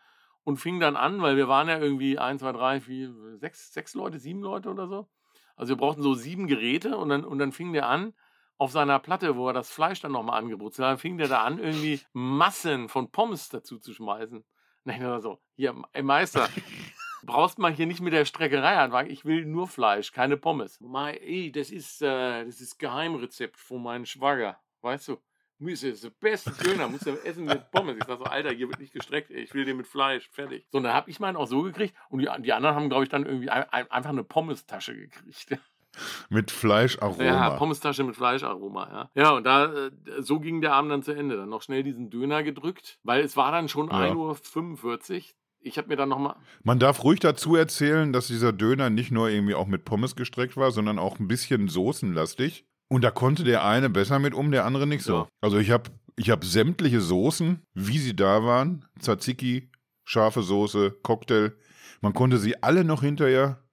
und fing dann an, weil wir waren ja irgendwie 1, 2, 3, 4, 6, 6 Leute, 7 Leute oder so. Also wir brauchten so sieben Geräte und dann, und dann fing der an, auf seiner Platte, wo er das Fleisch dann nochmal angebrutzelt hat, dann fing der da an, irgendwie Massen von Pommes dazu zu schmeißen. Ich dachte so, hier, ey Meister, brauchst mal hier nicht mit der Streckerei anfangen. Ich will nur Fleisch, keine Pommes. Mei, ey, das ist, äh, das ist Geheimrezept von meinem Schwager, weißt du? Müsse ist der beste Döner, muss ja essen mit Pommes. Ich sag so, Alter, hier wird nicht gestreckt, ich will den mit Fleisch, fertig. So, und dann habe ich meinen auch so gekriegt und die, die anderen haben, glaube ich, dann irgendwie ein, einfach eine Pommestasche gekriegt. Mit Fleischaroma. Ja, Pommestasche mit Fleischaroma, ja. Ja, und da, äh, so ging der Abend dann zu Ende. Dann noch schnell diesen Döner gedrückt, weil es war dann schon ja. 1.45 Uhr. Ich habe mir dann nochmal. Man darf ruhig dazu erzählen, dass dieser Döner nicht nur irgendwie auch mit Pommes gestreckt war, sondern auch ein bisschen soßenlastig. Und da konnte der eine besser mit um, der andere nicht so. Ja. Also ich habe ich hab sämtliche Soßen, wie sie da waren, Tzatziki, scharfe Soße, Cocktail, man konnte sie alle noch hinterher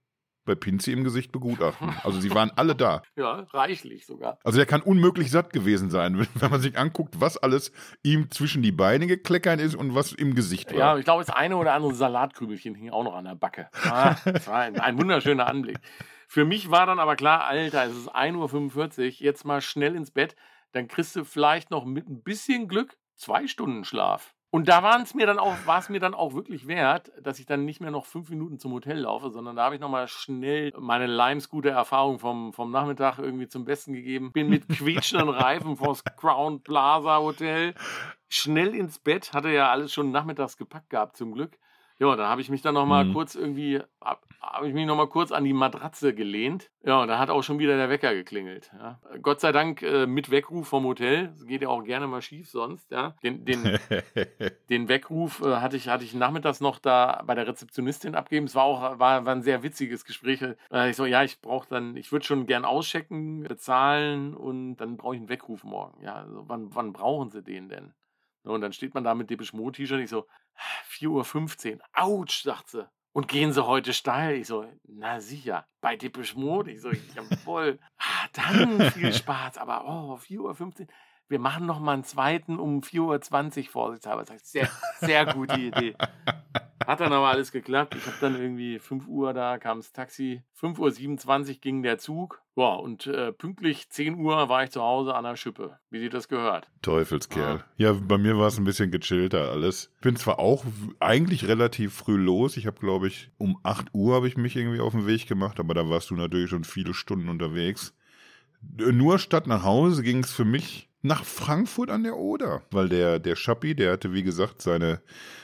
bei Pinzi im Gesicht begutachten. Also sie waren alle da. Ja, reichlich sogar. Also der kann unmöglich satt gewesen sein, wenn man sich anguckt, was alles ihm zwischen die Beine gekleckert ist und was im Gesicht war. Ja, ich glaube, das eine oder andere Salatkrümelchen hing auch noch an der Backe. Ah, das war ein, ein wunderschöner Anblick. Für mich war dann aber klar, Alter, es ist 1.45 Uhr, jetzt mal schnell ins Bett. Dann kriegst du vielleicht noch mit ein bisschen Glück zwei Stunden Schlaf. Und da war es mir dann auch, mir dann auch wirklich wert, dass ich dann nicht mehr noch fünf Minuten zum Hotel laufe, sondern da habe ich nochmal schnell meine Limescooter-Erfahrung vom, vom Nachmittag irgendwie zum Besten gegeben. Bin mit quietschenden Reifen vors Crown Plaza Hotel schnell ins Bett, hatte ja alles schon nachmittags gepackt gehabt zum Glück. Ja, da habe ich mich dann noch mal mhm. kurz irgendwie, habe hab ich mich noch mal kurz an die Matratze gelehnt. Ja, und da hat auch schon wieder der Wecker geklingelt. Ja. Gott sei Dank äh, mit Weckruf vom Hotel. Das geht ja auch gerne mal schief sonst. Ja. Den, den, den Weckruf äh, hatte, ich, hatte ich nachmittags noch da bei der Rezeptionistin abgeben. Es war auch war, war ein sehr witziges Gespräch. Äh, ich so, ja, ich brauche dann, ich würde schon gern auschecken, bezahlen und dann brauche ich einen Weckruf morgen. Ja, also wann, wann brauchen Sie den denn? Und dann steht man da mit Depeche Mode T-Shirt. Ich so, 4.15 Uhr. Autsch, sagt sie. Und gehen sie heute steil? Ich so, na sicher, bei Depeche Mode. Ich so, jawohl. ah, dann viel Spaß. Aber oh, 4.15 Uhr. Wir machen noch mal einen zweiten um 4.20 Uhr vorsichtshalber. Sehr, sehr gute Idee. Hat dann aber alles geklappt. Ich habe dann irgendwie 5 Uhr, da kam das Taxi. 5.27 Uhr ging der Zug. Ja, und äh, pünktlich 10 Uhr war ich zu Hause an der Schippe, wie sich das gehört. Teufelskerl. Ah. Ja, bei mir war es ein bisschen gechillter alles. Bin zwar auch eigentlich relativ früh los. Ich habe, glaube ich, um 8 Uhr habe ich mich irgendwie auf den Weg gemacht, aber da warst du natürlich schon viele Stunden unterwegs. Nur statt nach Hause ging es für mich nach Frankfurt an der Oder, weil der, der Schappi, der hatte wie gesagt seine,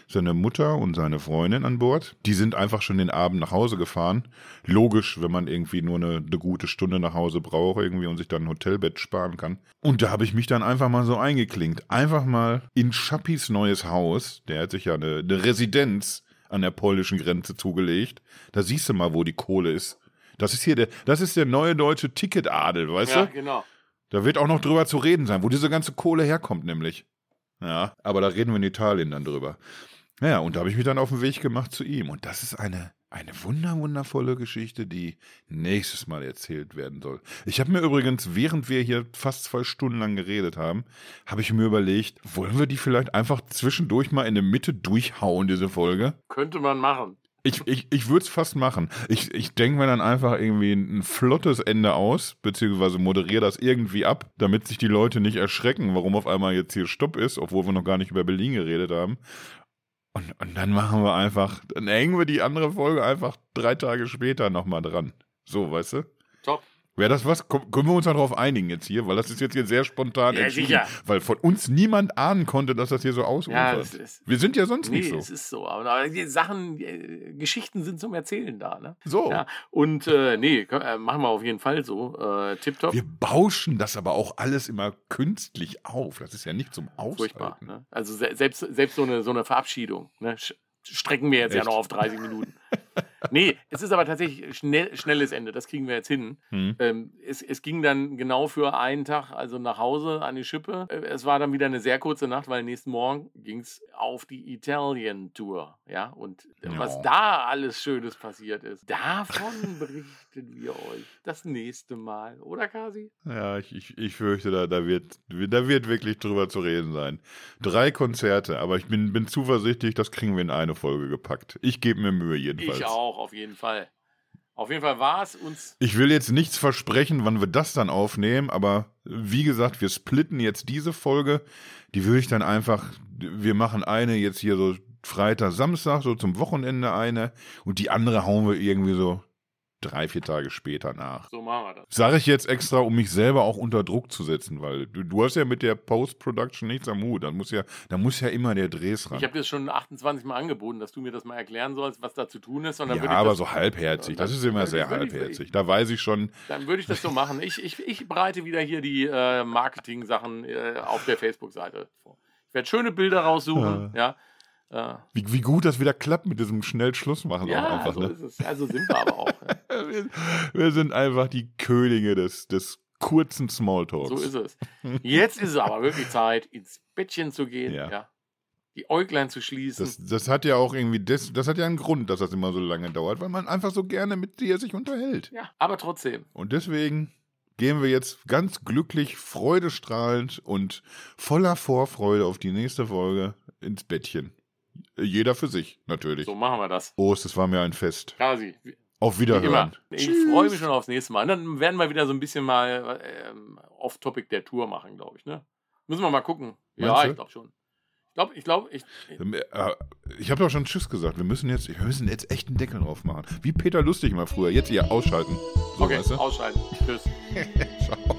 seine Mutter und seine Freundin an Bord. Die sind einfach schon den Abend nach Hause gefahren. Logisch, wenn man irgendwie nur eine, eine gute Stunde nach Hause braucht irgendwie und sich dann ein Hotelbett sparen kann. Und da habe ich mich dann einfach mal so eingeklinkt. Einfach mal in Schappis neues Haus. Der hat sich ja eine, eine Residenz an der polnischen Grenze zugelegt. Da siehst du mal, wo die Kohle ist. Das ist hier der, das ist der neue deutsche Ticketadel, weißt ja, du? Ja, genau. Da wird auch noch drüber zu reden sein, wo diese ganze Kohle herkommt, nämlich. Ja, aber da reden wir in Italien dann drüber. Ja, und da habe ich mich dann auf den Weg gemacht zu ihm. Und das ist eine, eine wunder, wundervolle Geschichte, die nächstes Mal erzählt werden soll. Ich habe mir übrigens, während wir hier fast zwei Stunden lang geredet haben, habe ich mir überlegt, wollen wir die vielleicht einfach zwischendurch mal in der Mitte durchhauen, diese Folge? Könnte man machen. Ich, ich, ich würde es fast machen. Ich, ich denke mir dann einfach irgendwie ein flottes Ende aus, beziehungsweise moderiere das irgendwie ab, damit sich die Leute nicht erschrecken, warum auf einmal jetzt hier Stopp ist, obwohl wir noch gar nicht über Berlin geredet haben. Und, und dann machen wir einfach, dann hängen wir die andere Folge einfach drei Tage später nochmal dran. So, weißt du? Wäre das was? Können wir uns darauf einigen jetzt hier? Weil das ist jetzt hier sehr spontan Ja, entschieden. sicher. Weil von uns niemand ahnen konnte, dass das hier so ausufert. Ja, wir sind ja sonst nee, nicht so. es ist so. Aber die Sachen, die, äh, Geschichten sind zum Erzählen da, ne? So. Ja. Und äh, nee, äh, machen wir auf jeden Fall so. Äh, tipptopp. Wir bauschen das aber auch alles immer künstlich auf. Das ist ja nicht zum Aushalten. Furchtbar. Ne? Also se selbst, selbst so, eine, so eine Verabschiedung ne? strecken wir jetzt ja Echt? noch auf 30 Minuten. nee, es ist aber tatsächlich schnell, schnelles Ende. Das kriegen wir jetzt hin. Hm. Ähm, es, es ging dann genau für einen Tag, also nach Hause an die Schippe. Äh, Es war dann wieder eine sehr kurze Nacht, weil nächsten Morgen ging es auf die Italian Tour. Ja, und Ja. was da alles Schönes passiert ist, davon berichten wir euch das nächste Mal. Oder, Kasi? Ja, ich, ich, ich fürchte, da, da, wird, da wird wirklich drüber zu reden sein. Drei Konzerte, aber ich bin, bin zuversichtlich, das kriegen wir in eine Folge gepackt. Ich gebe mir Mühe jedenfalls. Ich auch, auf jeden Fall. Auf jeden Fall war es uns. Ich will jetzt nichts versprechen, wann wir das dann aufnehmen, aber wie gesagt, wir splitten jetzt diese Folge. Die würde ich dann einfach, wir machen eine jetzt hier so Freitag, Samstag, so zum Wochenende eine und die andere hauen wir irgendwie so drei, vier Tage später nach. So machen wir das. Sage ich jetzt extra, um mich selber auch unter Druck zu setzen, weil du, du hast ja mit der Post-Production nichts am Hut. Da muss ja, da muss ja immer der Drehs ran. Ich habe dir schon 28 Mal angeboten, dass du mir das mal erklären sollst, was da zu tun ist. Dann Ja, aber das, so halbherzig. Das Dann- ist immer dann sehr halbherzig. Da weiß ich schon, Dann würde ich das so machen. Ich, ich, ich bereite wieder hier die äh, Marketing-Sachen äh, auf der Facebook-Seite vor. Ich werde schöne Bilder raussuchen. Ja, ja. Wie, wie gut das wieder klappt mit diesem schnell Schluss machen. Ja einfach, so ne? ist es. Also sind wir aber auch. Ja. wir, wir sind einfach die Könige des, des kurzen Smalltalks. So ist es. Jetzt ist es aber wirklich Zeit, ins Bettchen zu gehen. Ja. Ja. Die Äuglein zu schließen. Das, das hat ja auch irgendwie, das, das hat ja einen Grund, dass das immer so lange dauert, weil man einfach so gerne mit dir sich unterhält. ja, aber trotzdem. Und deswegen gehen wir jetzt ganz glücklich, freudestrahlend und voller Vorfreude auf die nächste Folge ins Bettchen. Jeder für sich, natürlich. So machen wir das. Prost, es war mir ein Fest. Kasi, Auf wie Wiederhören. Ich freue mich schon aufs nächste Mal. Und dann werden wir wieder so ein bisschen mal ähm, off-topic der Tour machen, glaube ich. Ne? Müssen wir mal gucken. Meinst ja, du? ich glaube schon. Ich glaube, ich glaube, ich. Äh, Ich habe doch schon Tschüss gesagt. Wir müssen jetzt, wir müssen jetzt echt einen Deckel drauf machen. Wie Peter Lustig mal früher. Jetzt hier ausschalten. So, Okay, weißt du? ausschalten. Tschüss. Ciao.